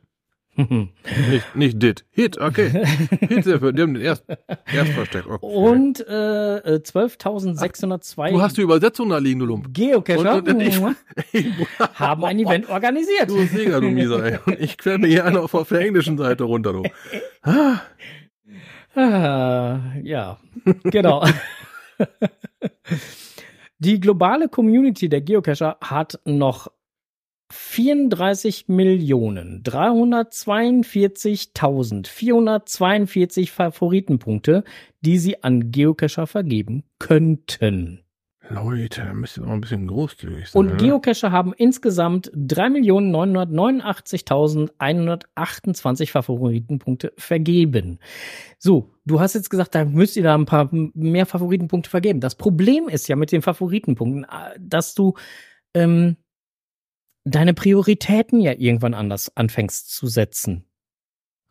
Nicht, nicht did. Hit, okay. Hit, sehr für, die haben den erst, erst versteckt. Okay. Und äh, äh, 12.602 du hast die Übersetzung da liegen, du Lump. Geocacher Und- und ich- haben ein Event organisiert. Du Sieger, du Mieser, ey. Und ich quäl mir hier einer auf, auf der englischen Seite runter, du. Ah, Ah, ja, genau. Die globale Community der Geocacher hat noch 34 Millionen 342.442 Favoritenpunkte, die sie an Geocacher vergeben könnten. Leute, da müsst ihr noch ein bisschen großzügig sein. Und ne? Geocacher haben insgesamt 3.989.128 Favoritenpunkte vergeben. So, du hast jetzt gesagt, da müsst ihr da ein paar mehr Favoritenpunkte vergeben. Das Problem ist ja mit den Favoritenpunkten, äh, dass du ähm, deine Prioritäten ja irgendwann anders anfängst zu setzen.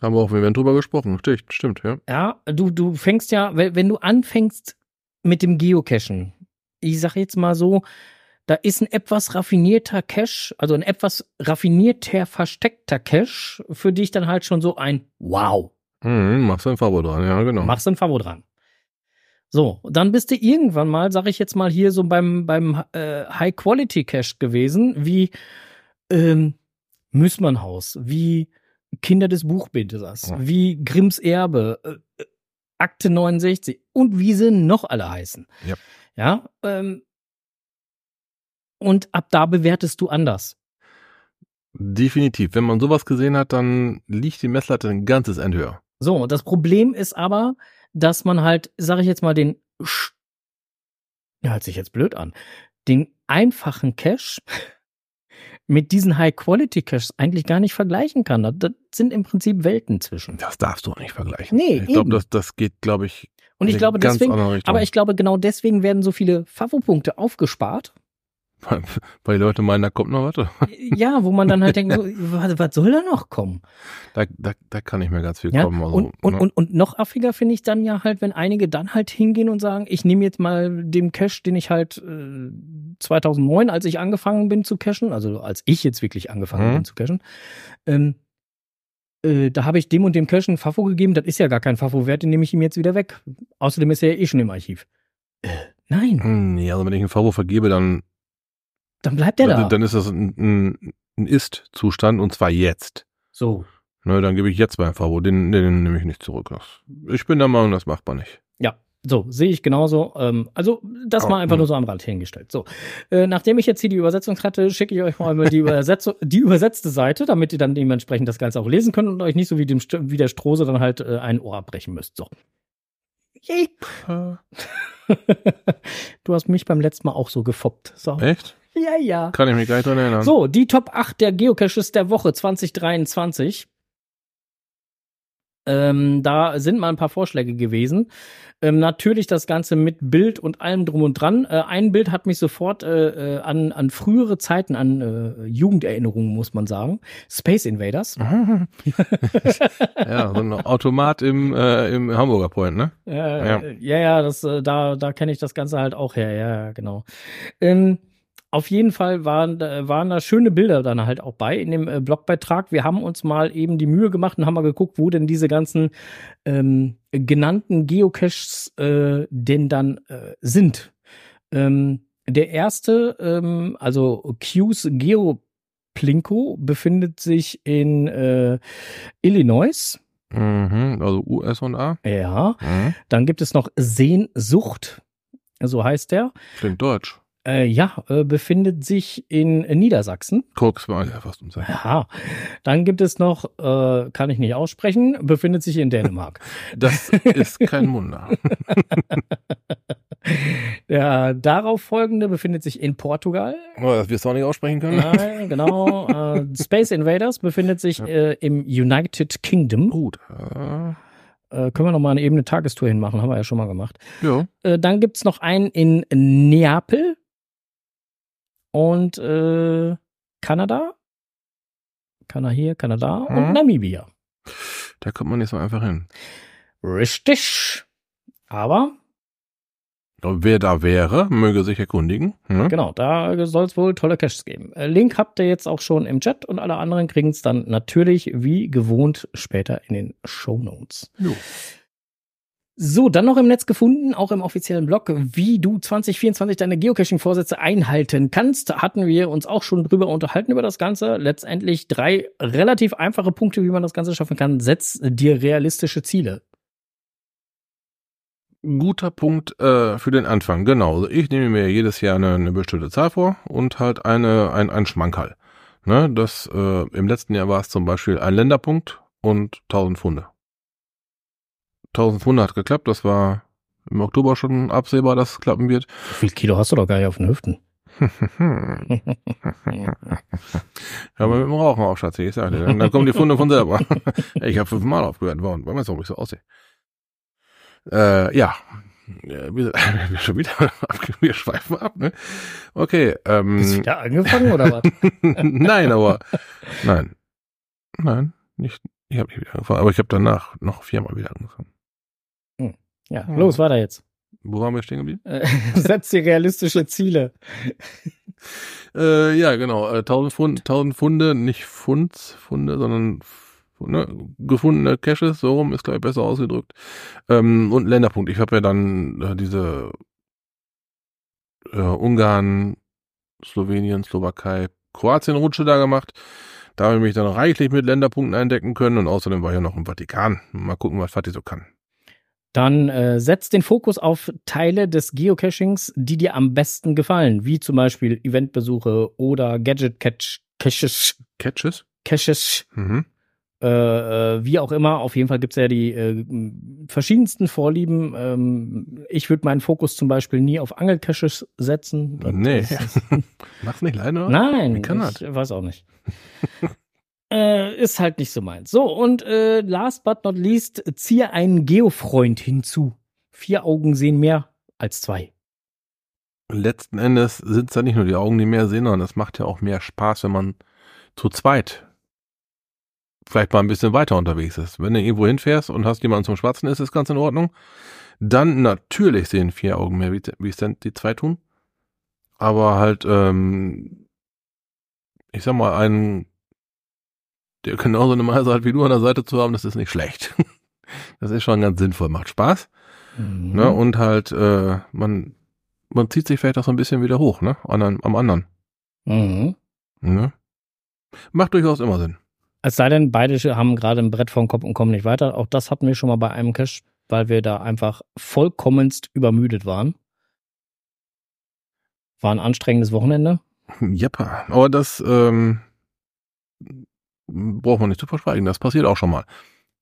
Haben wir auf dem Event drüber gesprochen. Stimmt, stimmt, ja. Ja, du, du fängst ja, wenn du anfängst mit dem Geocachen, ich sag jetzt mal so, da ist ein etwas raffinierter Cache, also ein etwas raffinierter, versteckter Cache, für dich dann halt schon so ein Wow. Mhm, machst du ein Fabo dran, ja, genau. Machst ein Favo dran. So, dann bist du irgendwann mal, sag ich jetzt mal hier so beim, beim äh, High-Quality-Cache gewesen, wie ähm, Müßmannhaus, wie Kinder des Buchbinders, Ja. wie Grimms Erbe, äh, äh, Akte 69 und wie sie noch alle heißen. Ja. Ja. Ähm, und ab da bewertest du anders. Definitiv. Wenn man sowas gesehen hat, dann liegt die Messlatte ein ganzes End höher. So, das Problem ist aber, dass man halt, sage ich jetzt mal, den, Sch- ja, hört sich jetzt blöd an, den einfachen Cache mit diesen High-Quality-Caches eigentlich gar nicht vergleichen kann. Das, das sind im Prinzip Welten zwischen. Das darfst du auch nicht vergleichen. Nee, ich glaube, das, das geht, glaube ich, Und ich glaube deswegen, aber ich glaube genau deswegen werden so viele Favo-Punkte aufgespart. Weil die Leute meinen, da kommt noch was. ja, wo man dann halt denkt, so, was, was soll da noch kommen? Da, da, da kann nicht mehr ganz viel Ja, kommen. Also, und, und, ne? und, und noch affiger finde ich dann ja halt, wenn einige dann halt hingehen und sagen, ich nehme jetzt mal den Cache, den ich halt äh, 2009, als ich angefangen bin zu cachen, also als ich jetzt wirklich angefangen Mhm. bin zu cachen, ähm, äh, da habe ich dem und dem Cache einen Fafo gegeben, das ist ja gar kein Fafo-Wert, den nehme ich ihm jetzt wieder weg. Außerdem ist er ja eh schon im Archiv. Äh, nein, Hm, Nee, also wenn ich einen Favor vergebe, dann, dann bleibt der da. dann, ist das ein, ein, ein Ist-Zustand und zwar jetzt. so. Ne, dann gebe ich jetzt meinen Favor, den, den nehme ich nicht zurück. Ich bin der Meinung, das macht man nicht. Ja, so, sehe ich genauso. Ähm, also, das Aber, mal einfach hm. nur so am Rand hingestellt. So, äh, nachdem ich jetzt hier die Übersetzung hatte, schicke ich euch mal die, Übersetzung, die übersetzte Seite, damit ihr dann dementsprechend das Ganze auch lesen könnt und euch nicht so wie, dem, wie der Strose dann halt äh, ein Ohr abbrechen müsst. So. Yay. du hast mich beim letzten Mal auch so gefoppt. So. Echt? Ja, ja. Kann ich mich gar nicht dran erinnern. So, die Top 8 der Geocaches der Woche 2023. Ähm, da sind mal ein paar Vorschläge gewesen. Ähm, natürlich das Ganze mit Bild und allem drum und dran. Äh, ein Bild hat mich sofort äh, äh, an, an frühere Zeiten, an äh, Jugenderinnerungen, muss man sagen. Space Invaders. ja, so ein Automat im, äh, im Hamburger Point, ne? Ja. ja, ja, das, äh, da, da kenne ich das Ganze halt auch her, ja, ja, genau. Ähm, auf jeden Fall waren, waren da schöne Bilder dann halt auch bei in dem äh, Blogbeitrag. Wir haben uns mal eben die Mühe gemacht und haben mal geguckt, wo denn diese ganzen ähm, genannten Geocaches äh, denn dann äh, sind. Ähm, der erste, ähm, also Q's Geoplinko, befindet sich in äh, Illinois. Mhm, also US und A. Ja. Mhm. Dann gibt es noch Sehnsucht, so heißt der. Klingt deutsch. Äh, ja, äh, befindet sich in Niedersachsen. Koks war ja fast um sein. Aha. Dann gibt es noch, äh, kann ich nicht aussprechen, befindet sich in Dänemark. Das ist kein Wunder. Der darauf folgende befindet sich in Portugal. Oh, das wirst du auch nicht aussprechen können. Nein, genau. äh, Space Invaders befindet sich äh, im United Kingdom. Gut. Äh, können wir noch mal eine ebene Tagestour hinmachen, haben wir ja schon mal gemacht. ja. Äh, dann gibt's noch einen in Neapel und äh, Kanada. Kanada hier, Kanada und Mhm. Namibia. Da kommt man nicht so einfach hin. Richtig. Aber, Wer da wäre, möge sich erkundigen. Ne? genau, da soll es wohl tolle Caches geben. Äh, Link habt ihr jetzt auch schon im Chat und alle anderen kriegen es dann natürlich wie gewohnt später in den Show Notes. So, dann noch im Netz gefunden, auch im offiziellen Blog, wie du 2024 deine Geocaching-Vorsätze einhalten kannst. Hatten wir uns auch schon drüber unterhalten über das Ganze. Letztendlich drei relativ einfache Punkte, wie man das Ganze schaffen kann. Setz dir realistische Ziele. Guter Punkt äh, für den Anfang, genau. Also ich nehme mir jedes Jahr eine, eine bestimmte Zahl vor und halt eine, ein, ein Schmankerl. Ne, das, äh, Im letzten Jahr war es zum Beispiel ein Länderpunkt und 1000 Pfunde. 1000 Pfunde hat geklappt, das war im Oktober schon absehbar, dass es klappen wird. Wie viel Kilo hast du doch gar nicht auf den Hüften? Ja, aber mit dem Rauchen auch, Schatzi, ich sag dir. Dann, dann kommen die Funde von selber. ich habe fünfmal aufgehört. Warum? Weil man so, ich so aussehe. Äh, ja. Wir, wir schon wieder, wir schweifen ab, ne? Okay, Bist du ähm, wieder angefangen oder was? nein, aber, nein, nein, nicht, ich habe nicht wieder angefangen, aber ich habe danach noch viermal wieder angefangen. Ja, los, weiter jetzt. Wo waren wir stehen geblieben? Äh, Setz dir realistische Ziele. Äh, ja, genau, äh, 1000 Pfund, 1000 Funde, nicht Funds, Funde, sondern ne, gefundene Caches, so rum ist glaube ich besser ausgedrückt. Ähm, und Länderpunkt. Ich habe ja dann äh, diese äh, Ungarn, Slowenien, Slowakei, Kroatien-Rutsche da gemacht. Da habe ich mich dann reichlich mit Länderpunkten eindecken können und außerdem war ich ja noch im Vatikan. Mal gucken, was Fatih so kann. Dann äh, setz den Fokus auf Teile des Geocachings, die dir am besten gefallen, wie zum Beispiel Eventbesuche oder Gadget-Caches. Catches? Caches, Mhm. äh, äh, wie auch immer. Auf jeden Fall gibt's ja die äh, verschiedensten Vorlieben. Ähm, ich würde meinen Fokus zum Beispiel nie auf Angelcaches setzen. Das Nee. Mach's nicht leider? Nein, Wie kann ich weiß auch nicht. Äh, ist halt nicht so meins. So, und äh, last but not least, ziehe einen Geofreund hinzu. Vier Augen sehen mehr als zwei. Letzten Endes sind es ja nicht nur die Augen, die mehr sehen, sondern es macht ja auch mehr Spaß, wenn man zu zweit vielleicht mal ein bisschen weiter unterwegs ist. Wenn du irgendwo hinfährst und hast jemanden zum Schwatzen, ist das ganz in Ordnung. Dann natürlich sehen vier Augen mehr, wie es denn die zwei tun. Aber halt, ähm, ich sag mal, einen, der genauso eine Meise hat wie du an der Seite zu haben, das ist nicht schlecht. Das ist schon ganz sinnvoll, macht Spaß. Mhm. Ne? Und halt, äh, man, man zieht sich vielleicht auch so ein bisschen wieder hoch, ne? An, am anderen. Mhm. Ne? Macht durchaus immer Sinn. Es sei denn, beide haben gerade ein Brett vom Kopf und kommen nicht weiter. Auch das hatten wir schon mal bei einem Cache, weil wir da einfach vollkommenst übermüdet waren. War ein anstrengendes Wochenende. Jeppa. Aber das ähm, braucht man nicht zu verschweigen. Das passiert auch schon mal.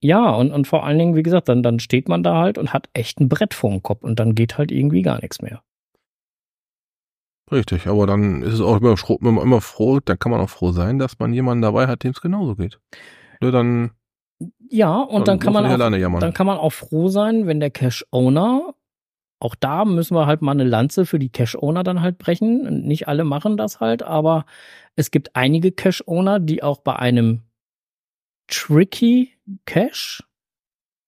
Ja, und, und vor allen Dingen, wie gesagt, dann, dann steht man da halt und hat echt ein Brett vor dem Kopf und dann geht halt irgendwie gar nichts mehr. Richtig. Aber dann ist es auch immer, froh, immer, immer froh, dann kann man auch froh sein, dass man jemanden dabei hat, dem es genauso geht. Ne, dann, Ja, und dann, kann muss man auch, dann kann man auch froh sein, wenn der Cache-Owner, auch da müssen wir halt mal eine Lanze für die Cache-Owner dann halt brechen. Nicht alle machen das halt, aber es gibt einige Cache-Owner, die auch bei einem tricky Cache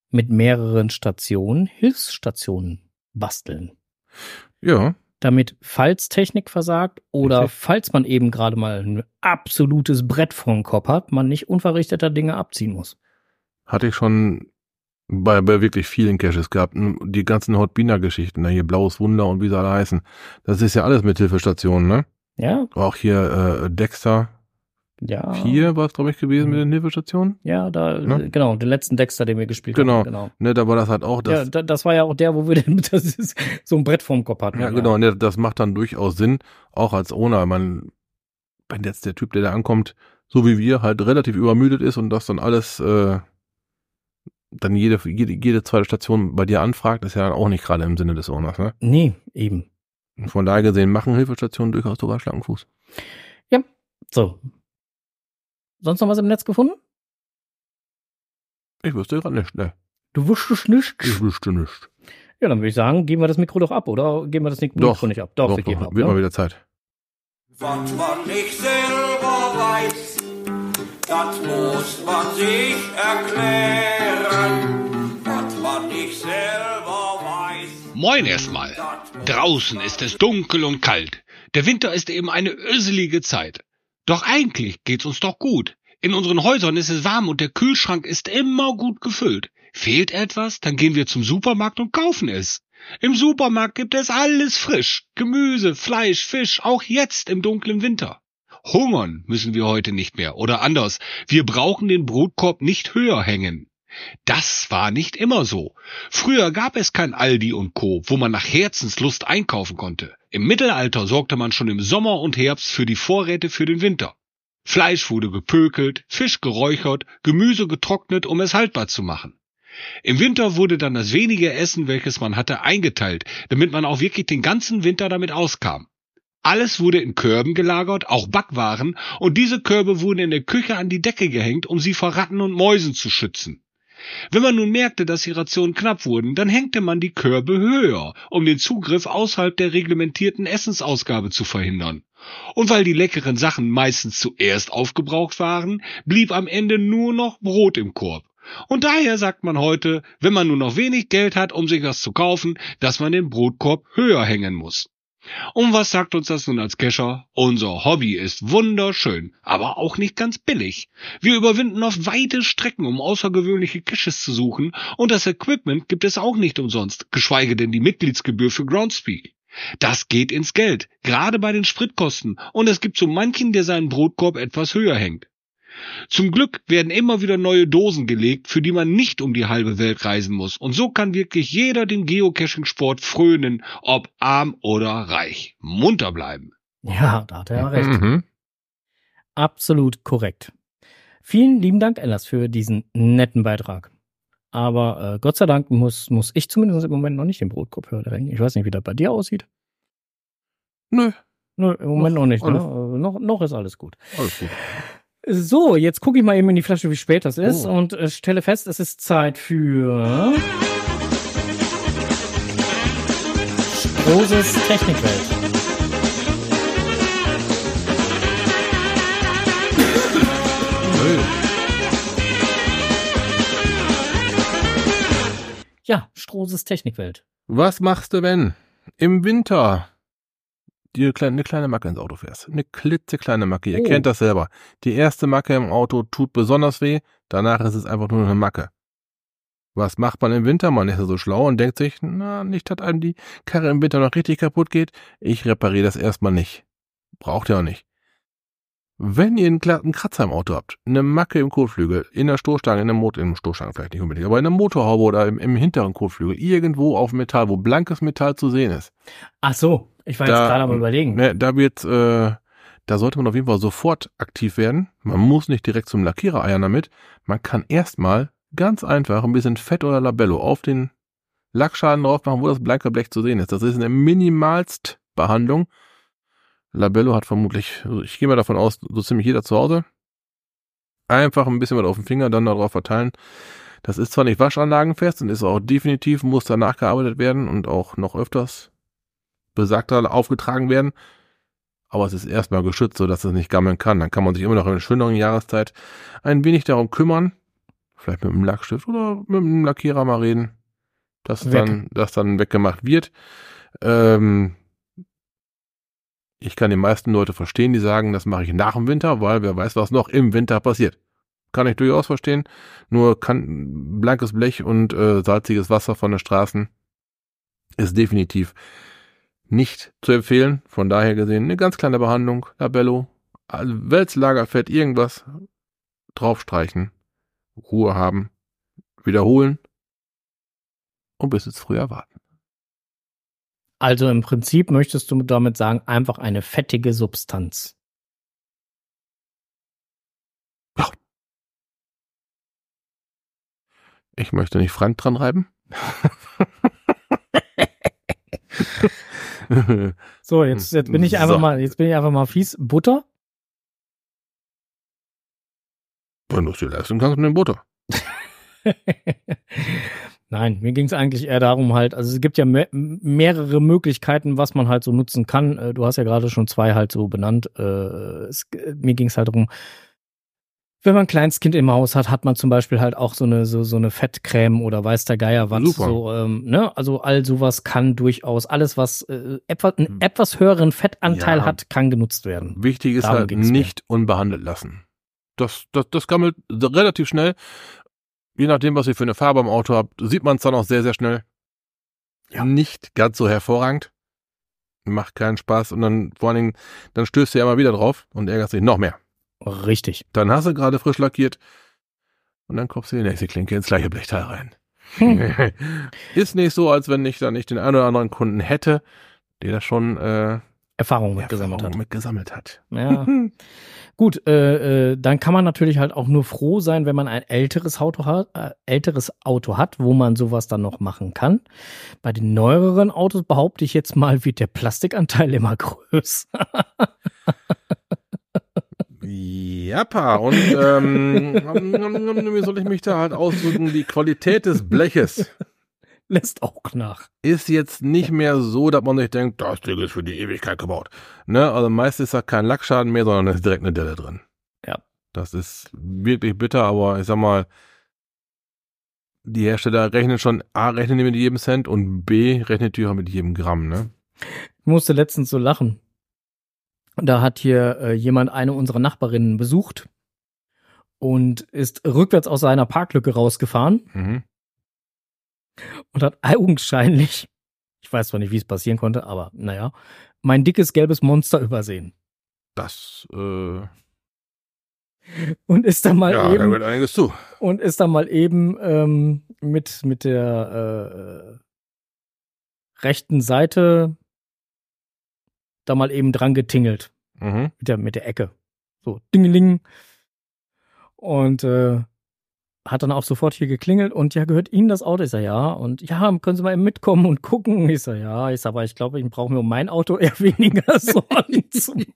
mit mehreren Stationen Hilfsstationen basteln. ja, Damit, falls Technik versagt oder Richtig. falls man eben gerade mal ein absolutes Brett vor dem Kopf hat, man nicht unverrichteter Dinge abziehen muss. hatte ich schon bei, bei wirklich vielen Caches gehabt. Die ganzen Hotbina-Geschichten, ne? hier Blaues Wunder und wie sie alle heißen. Das ist ja alles mit Hilfestationen, ne? Ja, Auch hier äh, Dexter ja. 4 war es, glaube ich, gewesen mit den Hilfestationen. Ja, da, Ne? genau, den letzten Dexter, den wir gespielt Genau. haben. Genau. Ne, da war das halt auch, Ja, das, da, das war ja auch der, wo wir denn, das ist so ein Brett vorm Kopf hatten. ja, genau, ne, das macht dann durchaus Sinn, auch als Owner. Man, wenn jetzt der Typ, der da ankommt, so wie wir, halt relativ übermüdet ist und das dann alles, äh, dann jede, jede, jede zweite Station bei dir anfragt, ist ja dann auch nicht gerade im Sinne des Owners, ne? Nee, eben. Von daher gesehen machen Hilfestationen durchaus sogar schlanken Fuß. So. Sonst noch was im Netz gefunden? Ich wüsste gerade nicht, ne? Du wusstest nicht. Ich wüsste nicht. Ja, dann würde ich sagen, geben wir das Mikro doch ab, oder? Geben wir das Mikro Doch. nicht ab? Doch, wir geben ab. wird mal Ne? wieder Zeit. Was man nicht selber weiß, das muss man sich erklären. Was man nicht selber weiß. Moin erstmal. Draußen ist es dunkel und kalt. Der Winter ist eben eine öselige Zeit. Doch eigentlich geht's uns doch gut. In unseren Häusern ist es warm und der Kühlschrank ist immer gut gefüllt. Fehlt etwas, dann gehen wir zum Supermarkt und kaufen es. Im Supermarkt gibt es alles frisch. Gemüse, Fleisch, Fisch, auch jetzt im dunklen Winter. Hungern müssen wir heute nicht mehr. Oder anders, wir brauchen den Brotkorb nicht höher hängen. Das war nicht immer so. Früher gab es kein Aldi und Co., wo man nach Herzenslust einkaufen konnte. Im Mittelalter sorgte man schon im Sommer und Herbst für die Vorräte für den Winter. Fleisch wurde gepökelt, Fisch geräuchert, Gemüse getrocknet, um es haltbar zu machen. Im Winter wurde dann das wenige Essen, welches man hatte, eingeteilt, damit man auch wirklich den ganzen Winter damit auskam. Alles wurde in Körben gelagert, auch Backwaren, und diese Körbe wurden in der Küche an die Decke gehängt, um sie vor Ratten und Mäusen zu schützen. Wenn man nun merkte, dass die Rationen knapp wurden, dann hängte man die Körbe höher, um den Zugriff außerhalb der reglementierten Essensausgabe zu verhindern. Und weil die leckeren Sachen meistens zuerst aufgebraucht waren, blieb am Ende nur noch Brot im Korb. Und daher sagt man heute, wenn man nur noch wenig Geld hat, um sich was zu kaufen, dass man den Brotkorb höher hängen muss. Und was sagt uns das nun als Kescher? Unser Hobby ist wunderschön, aber auch nicht ganz billig. Wir überwinden oft weite Strecken, um außergewöhnliche Caches zu suchen, und das Equipment gibt es auch nicht umsonst, geschweige denn die Mitgliedsgebühr für Groundspeak. Das geht ins Geld, gerade bei den Spritkosten, und es gibt so manchen, der seinen Brotkorb etwas höher hängt. Zum Glück werden immer wieder neue Dosen gelegt, für die man nicht um die halbe Welt reisen muss. Und so kann wirklich jeder den Geocaching-Sport frönen, ob arm oder reich. Munter bleiben. Ja, da hat er ja recht. Mhm. Absolut korrekt. Vielen lieben Dank, Ellas, für diesen netten Beitrag. Aber äh, Gott sei Dank muss, muss ich zumindest im Moment noch nicht den Brotkorb hören. Ich weiß nicht, wie das bei dir aussieht. Nö, Nö, im Moment Noch noch nicht. Ne? Äh, Noch, noch ist alles gut. alles gut. So, jetzt gucke ich mal eben in die Flasche, wie spät das ist Oh. und äh, stelle fest, es ist Zeit für Roses Technikwelt. Ja, Strohses Technikwelt. Was machst du, wenn im Winter dir kleine, eine kleine Macke ins Auto fährst? Eine klitzekleine Macke. Ihr Oh. kennt das selber. Die erste Macke im Auto tut besonders weh. Danach ist es einfach nur eine Macke. Was macht man im Winter? Man ist ja so schlau und denkt sich, na, nicht, dass einem die Karre im Winter noch richtig kaputt geht. Ich repariere das erstmal nicht. Braucht ihr auch nicht. Wenn ihr einen glatten Kratzer im Auto habt, eine Macke im Kotflügel, in der Stoßstange, in der Motor, im Stoßstange vielleicht nicht unbedingt, aber in der Motorhaube oder im, im hinteren Kotflügel, irgendwo auf Metall, wo blankes Metall zu sehen ist, Ach so, ich war jetzt Da- gerade am überlegen. ne, da wird, äh, da sollte man auf jeden Fall sofort aktiv werden. Man muss nicht direkt zum Lackierer eiern damit. Man kann erstmal ganz einfach ein bisschen Fett oder Labello auf den Lackschaden drauf machen, wo das blanke Blech zu sehen ist. Das ist eine Minimalstbehandlung. Labello hat vermutlich, also ich gehe mal davon aus, so ziemlich jeder zu Hause. Einfach ein bisschen was auf den Finger, dann darauf verteilen. Das ist zwar nicht waschanlagenfest und ist auch definitiv, muss da nachgearbeitet werden und auch noch öfters besagter aufgetragen werden. Aber es ist erstmal geschützt, sodass es nicht gammeln kann. Dann kann man sich immer noch in einer schöneren Jahreszeit ein wenig darum kümmern. Vielleicht mit einem Lackstift oder mit einem Lackierer mal reden, dass Weg. dann, dass dann weggemacht wird. Ähm, ich kann die meisten Leute verstehen, die sagen, das mache ich nach dem Winter, weil wer weiß, was noch im Winter passiert. Kann ich durchaus verstehen. Nur kann blankes Blech und äh, salziges Wasser von den Straßen ist definitiv nicht zu empfehlen. Von daher gesehen eine ganz kleine Behandlung, Labello, Wälzlagerfett, irgendwas draufstreichen, Ruhe haben, wiederholen und bis es früher warten. Also im Prinzip möchtest du damit sagen, einfach eine fettige Substanz. Ich möchte nicht Frank dran reiben. So, jetzt, jetzt bin ich einfach So. mal, jetzt bin ich einfach mal fies. Butter? Wenn du es dir leisten kannst mit dem Butter. Nein, mir ging es eigentlich eher darum halt, also es gibt ja me mehrere Möglichkeiten, was man halt so nutzen kann. Äh, Du hast ja gerade schon zwei halt so benannt. Äh, Es, äh, mir ging es halt darum, wenn man ein kleines Kind im Haus hat, hat man zum Beispiel halt auch so eine, so, so eine Fettcreme oder weiß der Geier was. Super. So, ähm, ne? Also all sowas kann durchaus, alles was äh, etwa, einen Hm. etwas höheren Fettanteil Ja. hat, kann genutzt werden. Wichtig ist Darum halt nicht unbehandelt lassen. Das, das, das gammelt relativ schnell. Je nachdem, was ihr für eine Farbe am Auto habt, sieht man es dann auch sehr, sehr schnell. Ja. Nicht ganz so hervorragend. Macht keinen Spaß und dann vor allen Dingen, dann stößt du ja immer wieder drauf und ärgerst dich noch mehr. Richtig. Dann hast du gerade frisch lackiert und dann kommst du die nächste Klinke ins gleiche Blechteil rein. Hm. Ist nicht so, als wenn ich da nicht den einen oder anderen Kunden hätte, der da schon äh, Erfahrung mitgesammelt Erfahrung hat. mitgesammelt hat. Ja. Gut, äh, äh, dann kann man natürlich halt auch nur froh sein, wenn man ein älteres Auto hat, äh, älteres Auto hat, wo man sowas dann noch machen kann. Bei den neueren Autos behaupte ich jetzt mal, wird der Plastikanteil immer größer. Jappa, und ähm, wie soll ich mich da halt ausdrücken? Die Qualität des Bleches Lässt auch nach. ist jetzt nicht mehr so, dass man sich denkt, das Ding ist für die Ewigkeit gebaut. Ne? Also meist ist da kein Lackschaden mehr, sondern ist direkt eine Delle drin. Ja. Das ist wirklich bitter, aber ich sag mal, die Hersteller rechnen schon, A, rechnen die mit jedem Cent und B, rechnet die auch mit jedem Gramm, ne? Ich musste letztens so lachen. Da hat hier äh, jemand eine unserer Nachbarinnen besucht und ist rückwärts aus seiner Parklücke rausgefahren Mhm. Und hat augenscheinlich, ich weiß zwar nicht, wie es passieren konnte, aber naja, mein dickes gelbes Monster übersehen. Das, äh, und ist dann mal Ja, da eben gehört einiges zu. und ist dann mal eben ähm, mit mit der äh, rechten Seite da mal eben dran getingelt Mhm. mit der mit der Ecke. So Dingeling und äh, hat dann auch sofort hier geklingelt und ja, gehört Ihnen das Auto? Ich sag ja. Und ja, können Sie mal eben mitkommen und gucken? Ich sag ja. Ich sag, aber ich glaube, ich brauche mir um mein Auto eher weniger Sorgen zu machen.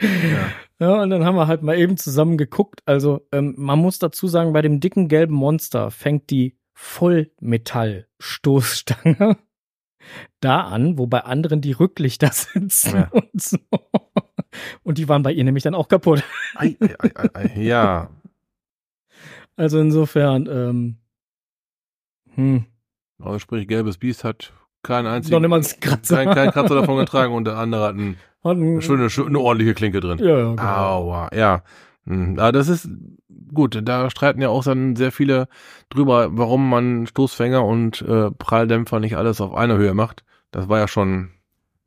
Ja. Ja, und dann haben wir halt mal eben zusammen geguckt. Also, ähm, man muss dazu sagen, bei dem dicken gelben Monster fängt die Vollmetall-Stoßstange da an, wo bei anderen die Rücklichter sitzen Ja. und so. Und die waren bei ihr nämlich dann auch kaputt. Ei, ei, ei, ei, ei. Ja, Also insofern, ähm, hm, also sprich, gelbes Biest hat keinen noch einzigen, mal ein Kratzer. keinen, keinen Kratzer davon getragen und der andere hat ein, Hat ein- eine schöne, schöne, eine ordentliche Klinke drin. Ja, ja, genau. Aua, ja. Hm, Aber das ist gut, da streiten ja auch dann sehr viele drüber, warum man Stoßfänger und äh, Pralldämpfer nicht alles auf einer Höhe macht. Das war ja schon,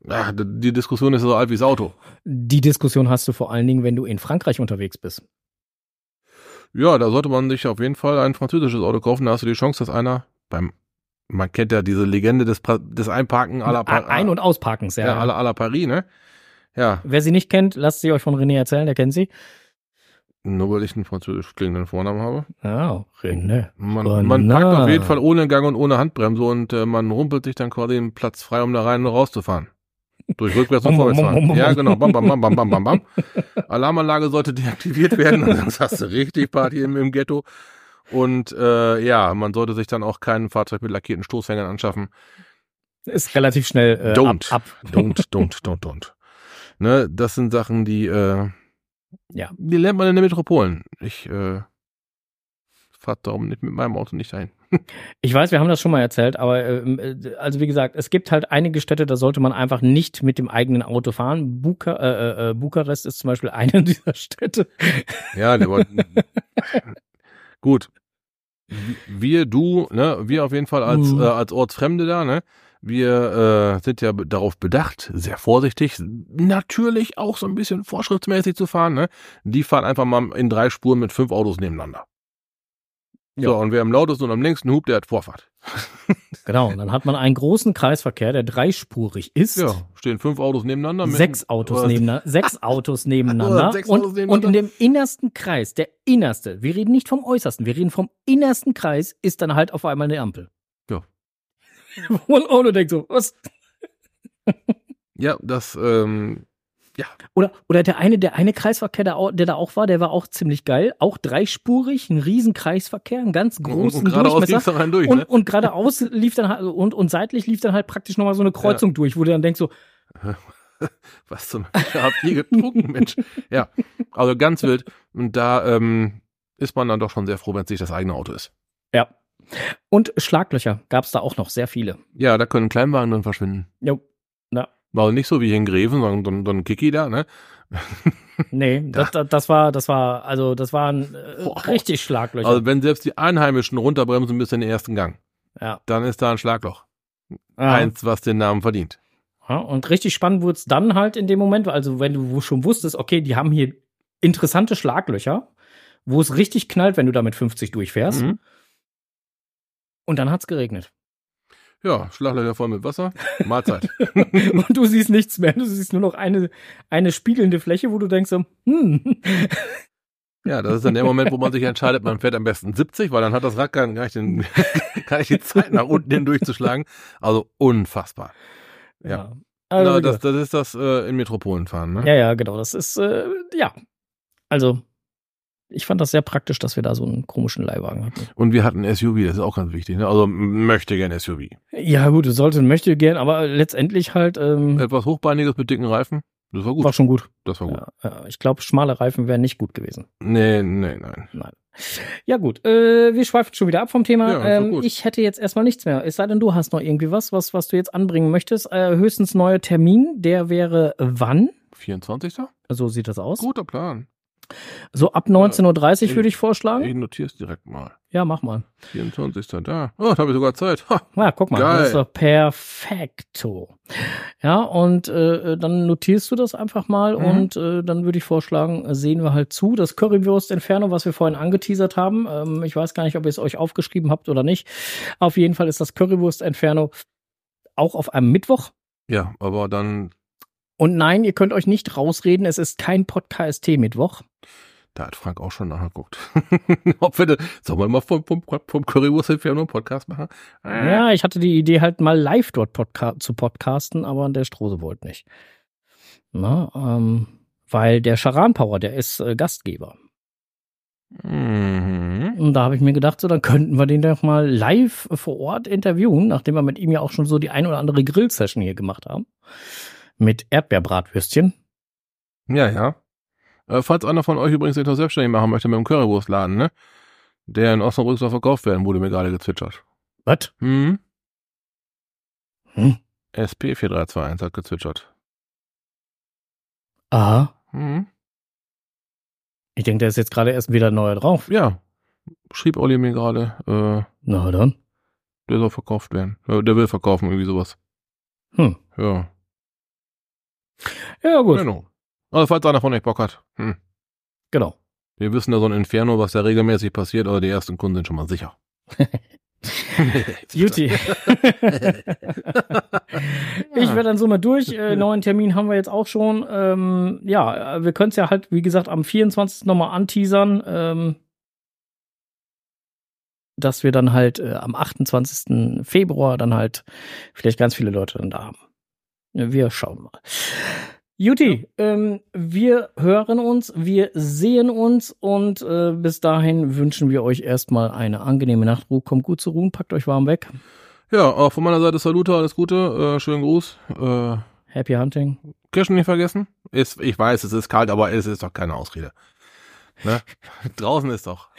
ach, die Diskussion ist so alt wie das Auto. Die Diskussion hast du vor allen Dingen, wenn du in Frankreich unterwegs bist. Ja, da sollte man sich auf jeden Fall ein französisches Auto kaufen. Da hast du die Chance, dass einer beim, man kennt ja diese Legende des, Pa- des Einparken à la, Pa- Ein- und Ausparkens, ja. ja, à la Paris, ne? Ja, Wer sie nicht kennt, lasst sie euch von René erzählen, der kennt sie. nur weil ich einen französisch klingenden Vornamen habe. Ja, René. Man, Oh, man packt auf jeden Fall ohne Gang und ohne Handbremse und äh, man rumpelt sich dann quasi den Platz frei, um da rein und rauszufahren. Durch rückwärts und vorwärts fahren. Ja, genau. Bam, bam, bam, bam, bam, bam, bam. Alarmanlage sollte deaktiviert werden, sonst hast du richtig Party im, im Ghetto. Und äh, ja, man sollte sich dann auch kein Fahrzeug mit lackierten Stoßfängern anschaffen. Ist relativ schnell äh, Don't. ab. ab. Don't, don't, don't, don't. Ne, das sind Sachen, die, äh, Ja. die lernt man in den Metropolen. Ich äh, fahre darum nicht mit meinem Auto nicht dahin. Ich weiß, wir haben das schon mal erzählt, aber ähm, äh, also wie gesagt, es gibt halt einige Städte, da sollte man einfach nicht mit dem eigenen Auto fahren. Buka äh, äh, Bukarest ist zum Beispiel eine dieser Städte. Ja, war, gut. Wir, du, ne, wir auf jeden Fall als, Mhm. äh, als Ortsfremde da, ne, wir äh, sind ja darauf bedacht, sehr vorsichtig, natürlich auch so ein bisschen vorschriftsmäßig zu fahren, ne. Die fahren einfach mal in drei Spuren mit fünf Autos nebeneinander. So, Ja. und wer am lautesten und am längsten hupt, der hat Vorfahrt. Genau, und dann hat man einen großen Kreisverkehr, der dreispurig ist. Ja, stehen fünf Autos nebeneinander. Sechs Autos nebeneinander, sechs Autos nebeneinander. Sechs Autos und, nebeneinander. und in dem innersten Kreis, der innerste, wir reden nicht vom äußersten, wir reden vom innersten Kreis, ist dann halt auf einmal eine Ampel. Ja. Auch nur denkt so, was? Ja, das, ähm, Oder, oder der eine, der eine Kreisverkehr, der, der da auch war, der war auch ziemlich geil. Auch dreispurig, ein riesen Kreisverkehr, einen ganz und, großen und geradeaus Durchmesser. ging's da rein durch, Und, ne? und geradeaus lief dann halt, und, und seitlich lief dann halt praktisch nochmal so eine Kreuzung durch, wo du dann denkst so, Was zum habt ihr getrunken, Mensch? Ja, also ganz wild. Und da ähm, ist man dann doch schon sehr froh, wenn es nicht das eigene Auto ist. ja. Und Schlaglöcher gab's da auch noch sehr viele. Ja, da können Kleinwagen drin verschwinden. Jo. Also nicht so wie hier in Greven, sondern so, ein- so ein Kiki da, ne? nee, das, das, war, das war, also das waren äh, richtig Schlaglöcher. Also wenn selbst die Einheimischen runterbremsen bis in den ersten Gang, ja. dann ist da ein Schlagloch. Ja. Eins, was den Namen verdient. Ja, und richtig spannend wurde es dann halt in dem Moment, also wenn du schon wusstest, okay, die haben hier interessante Schlaglöcher, wo es richtig knallt, wenn du da mit 50 durchfährst. Mhm. Und dann hat's geregnet. Ja, Schlaglöcher voll mit Wasser. Mahlzeit. und du siehst nichts mehr. Du siehst nur noch eine, eine spiegelnde Fläche, wo du denkst so, hm, Ja, das ist dann der Moment, wo man sich entscheidet, man fährt am besten 70, weil dann hat das Rad gar nicht, den, gar nicht die Zeit, nach unten hin durchzuschlagen. Also unfassbar. Ja. Also, Na, das, das ist das äh, in Metropolen fahren, ne? ja, ja, genau. Das ist, äh, ja. Also, ich fand das sehr praktisch, dass wir da so einen komischen Leihwagen hatten. Und wir hatten SUV, das ist auch ganz wichtig, ne? Also möchte gern SUV. Ja, gut, es sollte, möchte gern, aber letztendlich halt, ähm, Etwas hochbeiniges mit dicken Reifen, das war gut. war schon gut. Das war gut. Ja, ich glaube, schmale Reifen wären nicht gut gewesen. Nee, nee, nein. Ja, gut. Äh, wir schweifen schon wieder ab vom Thema. Ja, ähm, ich hätte jetzt erstmal nichts mehr. Es sei denn, du hast noch irgendwie was, was, was du jetzt anbringen möchtest. Äh, höchstens neuer Termin. Der wäre wann? 24. So sieht das aus. Guter Plan. So ab 19.30 Uhr würde ich vorschlagen. Ich notiere es direkt mal. Ja, mach mal. 24. Da. Oh, da habe ich sogar Zeit. Ha. Ja, guck mal, Geil. das ist doch perfekto. Ja, und äh, dann notierst du das einfach mal Mhm. und äh, dann würde ich vorschlagen, äh, sehen wir halt zu. Das Currywurst Inferno, was wir vorhin angeteasert haben, ähm, ich weiß gar nicht, ob ihr es euch aufgeschrieben habt oder nicht. Auf jeden Fall ist das Currywurst Inferno auch auf einem Mittwoch. Ja, aber dann, Und nein, ihr könnt euch nicht rausreden, es ist kein Podcast-Mittwoch. da hat Frank auch schon nachgeguckt. Ob wir, da- sollen wir mal vom, vom, vom Currywurst Inferno einen Podcast machen? Äh, Ja, ich hatte die Idee halt mal live dort podca zu podcasten, aber der Strose wollte nicht. Na, ähm, weil der Charan Power, der ist äh, Gastgeber. Mhm. Und da habe ich mir gedacht, so, dann könnten wir den doch mal live vor Ort interviewen, nachdem wir mit ihm ja auch schon so die ein oder andere Grill-Session hier gemacht haben. Mit Erdbeerbratwürstchen. Ja, ja. Äh, falls einer von euch übrigens etwas selbstständig machen möchte mit dem Currywurstladen, ne? Der in Osnabrück soll verkauft werden, wurde mir gerade gezwitschert. Was? Hm? Hm? SP4321 hat gezwitschert. Aha. Hm? Ich denke, da ist jetzt gerade erst wieder neuer drauf. Ja. Schrieb Olli mir gerade, äh, Na dann. der soll verkauft werden. Äh, der will verkaufen, irgendwie sowas. Hm. Ja. Ja, gut. Genau. Also falls einer von euch Bock hat. Hm. Genau. Wir wissen da so ein Inferno, was da regelmäßig passiert, aber die ersten Kunden sind schon mal sicher. Juti. ich werde dann so mal durch. Äh, neuen Termin haben wir jetzt auch schon. Ähm, ja, äh, wir können es ja halt, wie gesagt, am 24. nochmal anteasern. Ähm, dass wir dann halt äh, am 28. Februar dann halt vielleicht ganz viele Leute dann da haben. Ja, Wir schauen mal. Juti, ähm, wir hören uns, wir sehen uns und äh, bis dahin wünschen wir euch erstmal eine angenehme Nachtruhe. Kommt gut zur Ruhe, packt euch warm weg. Ja, auch von meiner Seite Salute, alles Gute, äh, schönen Gruß. Äh, Happy Hunting. Kirschen nicht vergessen. Ist, ich weiß, es ist kalt, aber es ist doch keine Ausrede. Ne? Draußen ist doch.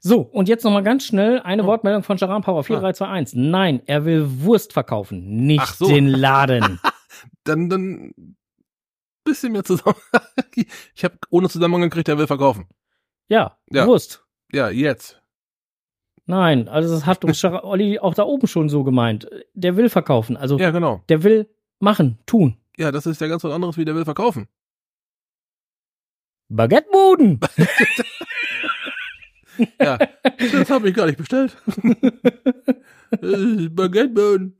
So, und jetzt nochmal ganz schnell eine Oh. Wortmeldung von Charan Power 4321. Nein, er will Wurst verkaufen, nicht so. den Laden. Dann, dann bisschen mehr zusammen. ich habe ohne Zusammenhang gekriegt, der will verkaufen. Ja, Ja. Wurst. Ja, jetzt. Nein, also das hat uns Olli auch da oben schon so gemeint. Der will verkaufen, also Ja, genau. der will machen, tun. Ja, das ist ja ganz was anderes, wie der will verkaufen. Baguetteboden. Ja, das habe ich gar nicht bestellt. Äh, Baguetteboden.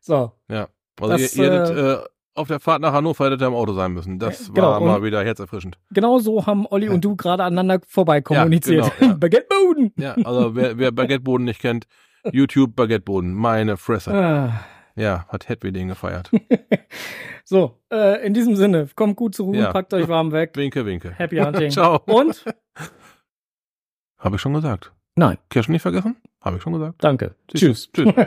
So, Ja, also Das, ihr, ihr hättet äh, auf der Fahrt nach Hannover hättet ihr im Auto sein müssen. Das Äh, genau, war mal wieder herzerfrischend. genau so haben Olli und du gerade aneinander vorbei kommuniziert. Ja, genau, ja. Baguetteboden. Ja, also wer, wer Baguetteboden nicht kennt, YouTube Baguetteboden, meine Fresse. Ah. Ja, hat Hedwig den gefeiert. So, äh, in diesem Sinne, kommt gut zur Ruhe, Ja. packt euch warm weg. Winke, winke. Happy Hunting. Ciao. Und? Habe ich schon gesagt. Nein, Kirschen nicht vergessen? Habe ich schon gesagt. danke. Siehst du? Tschüss.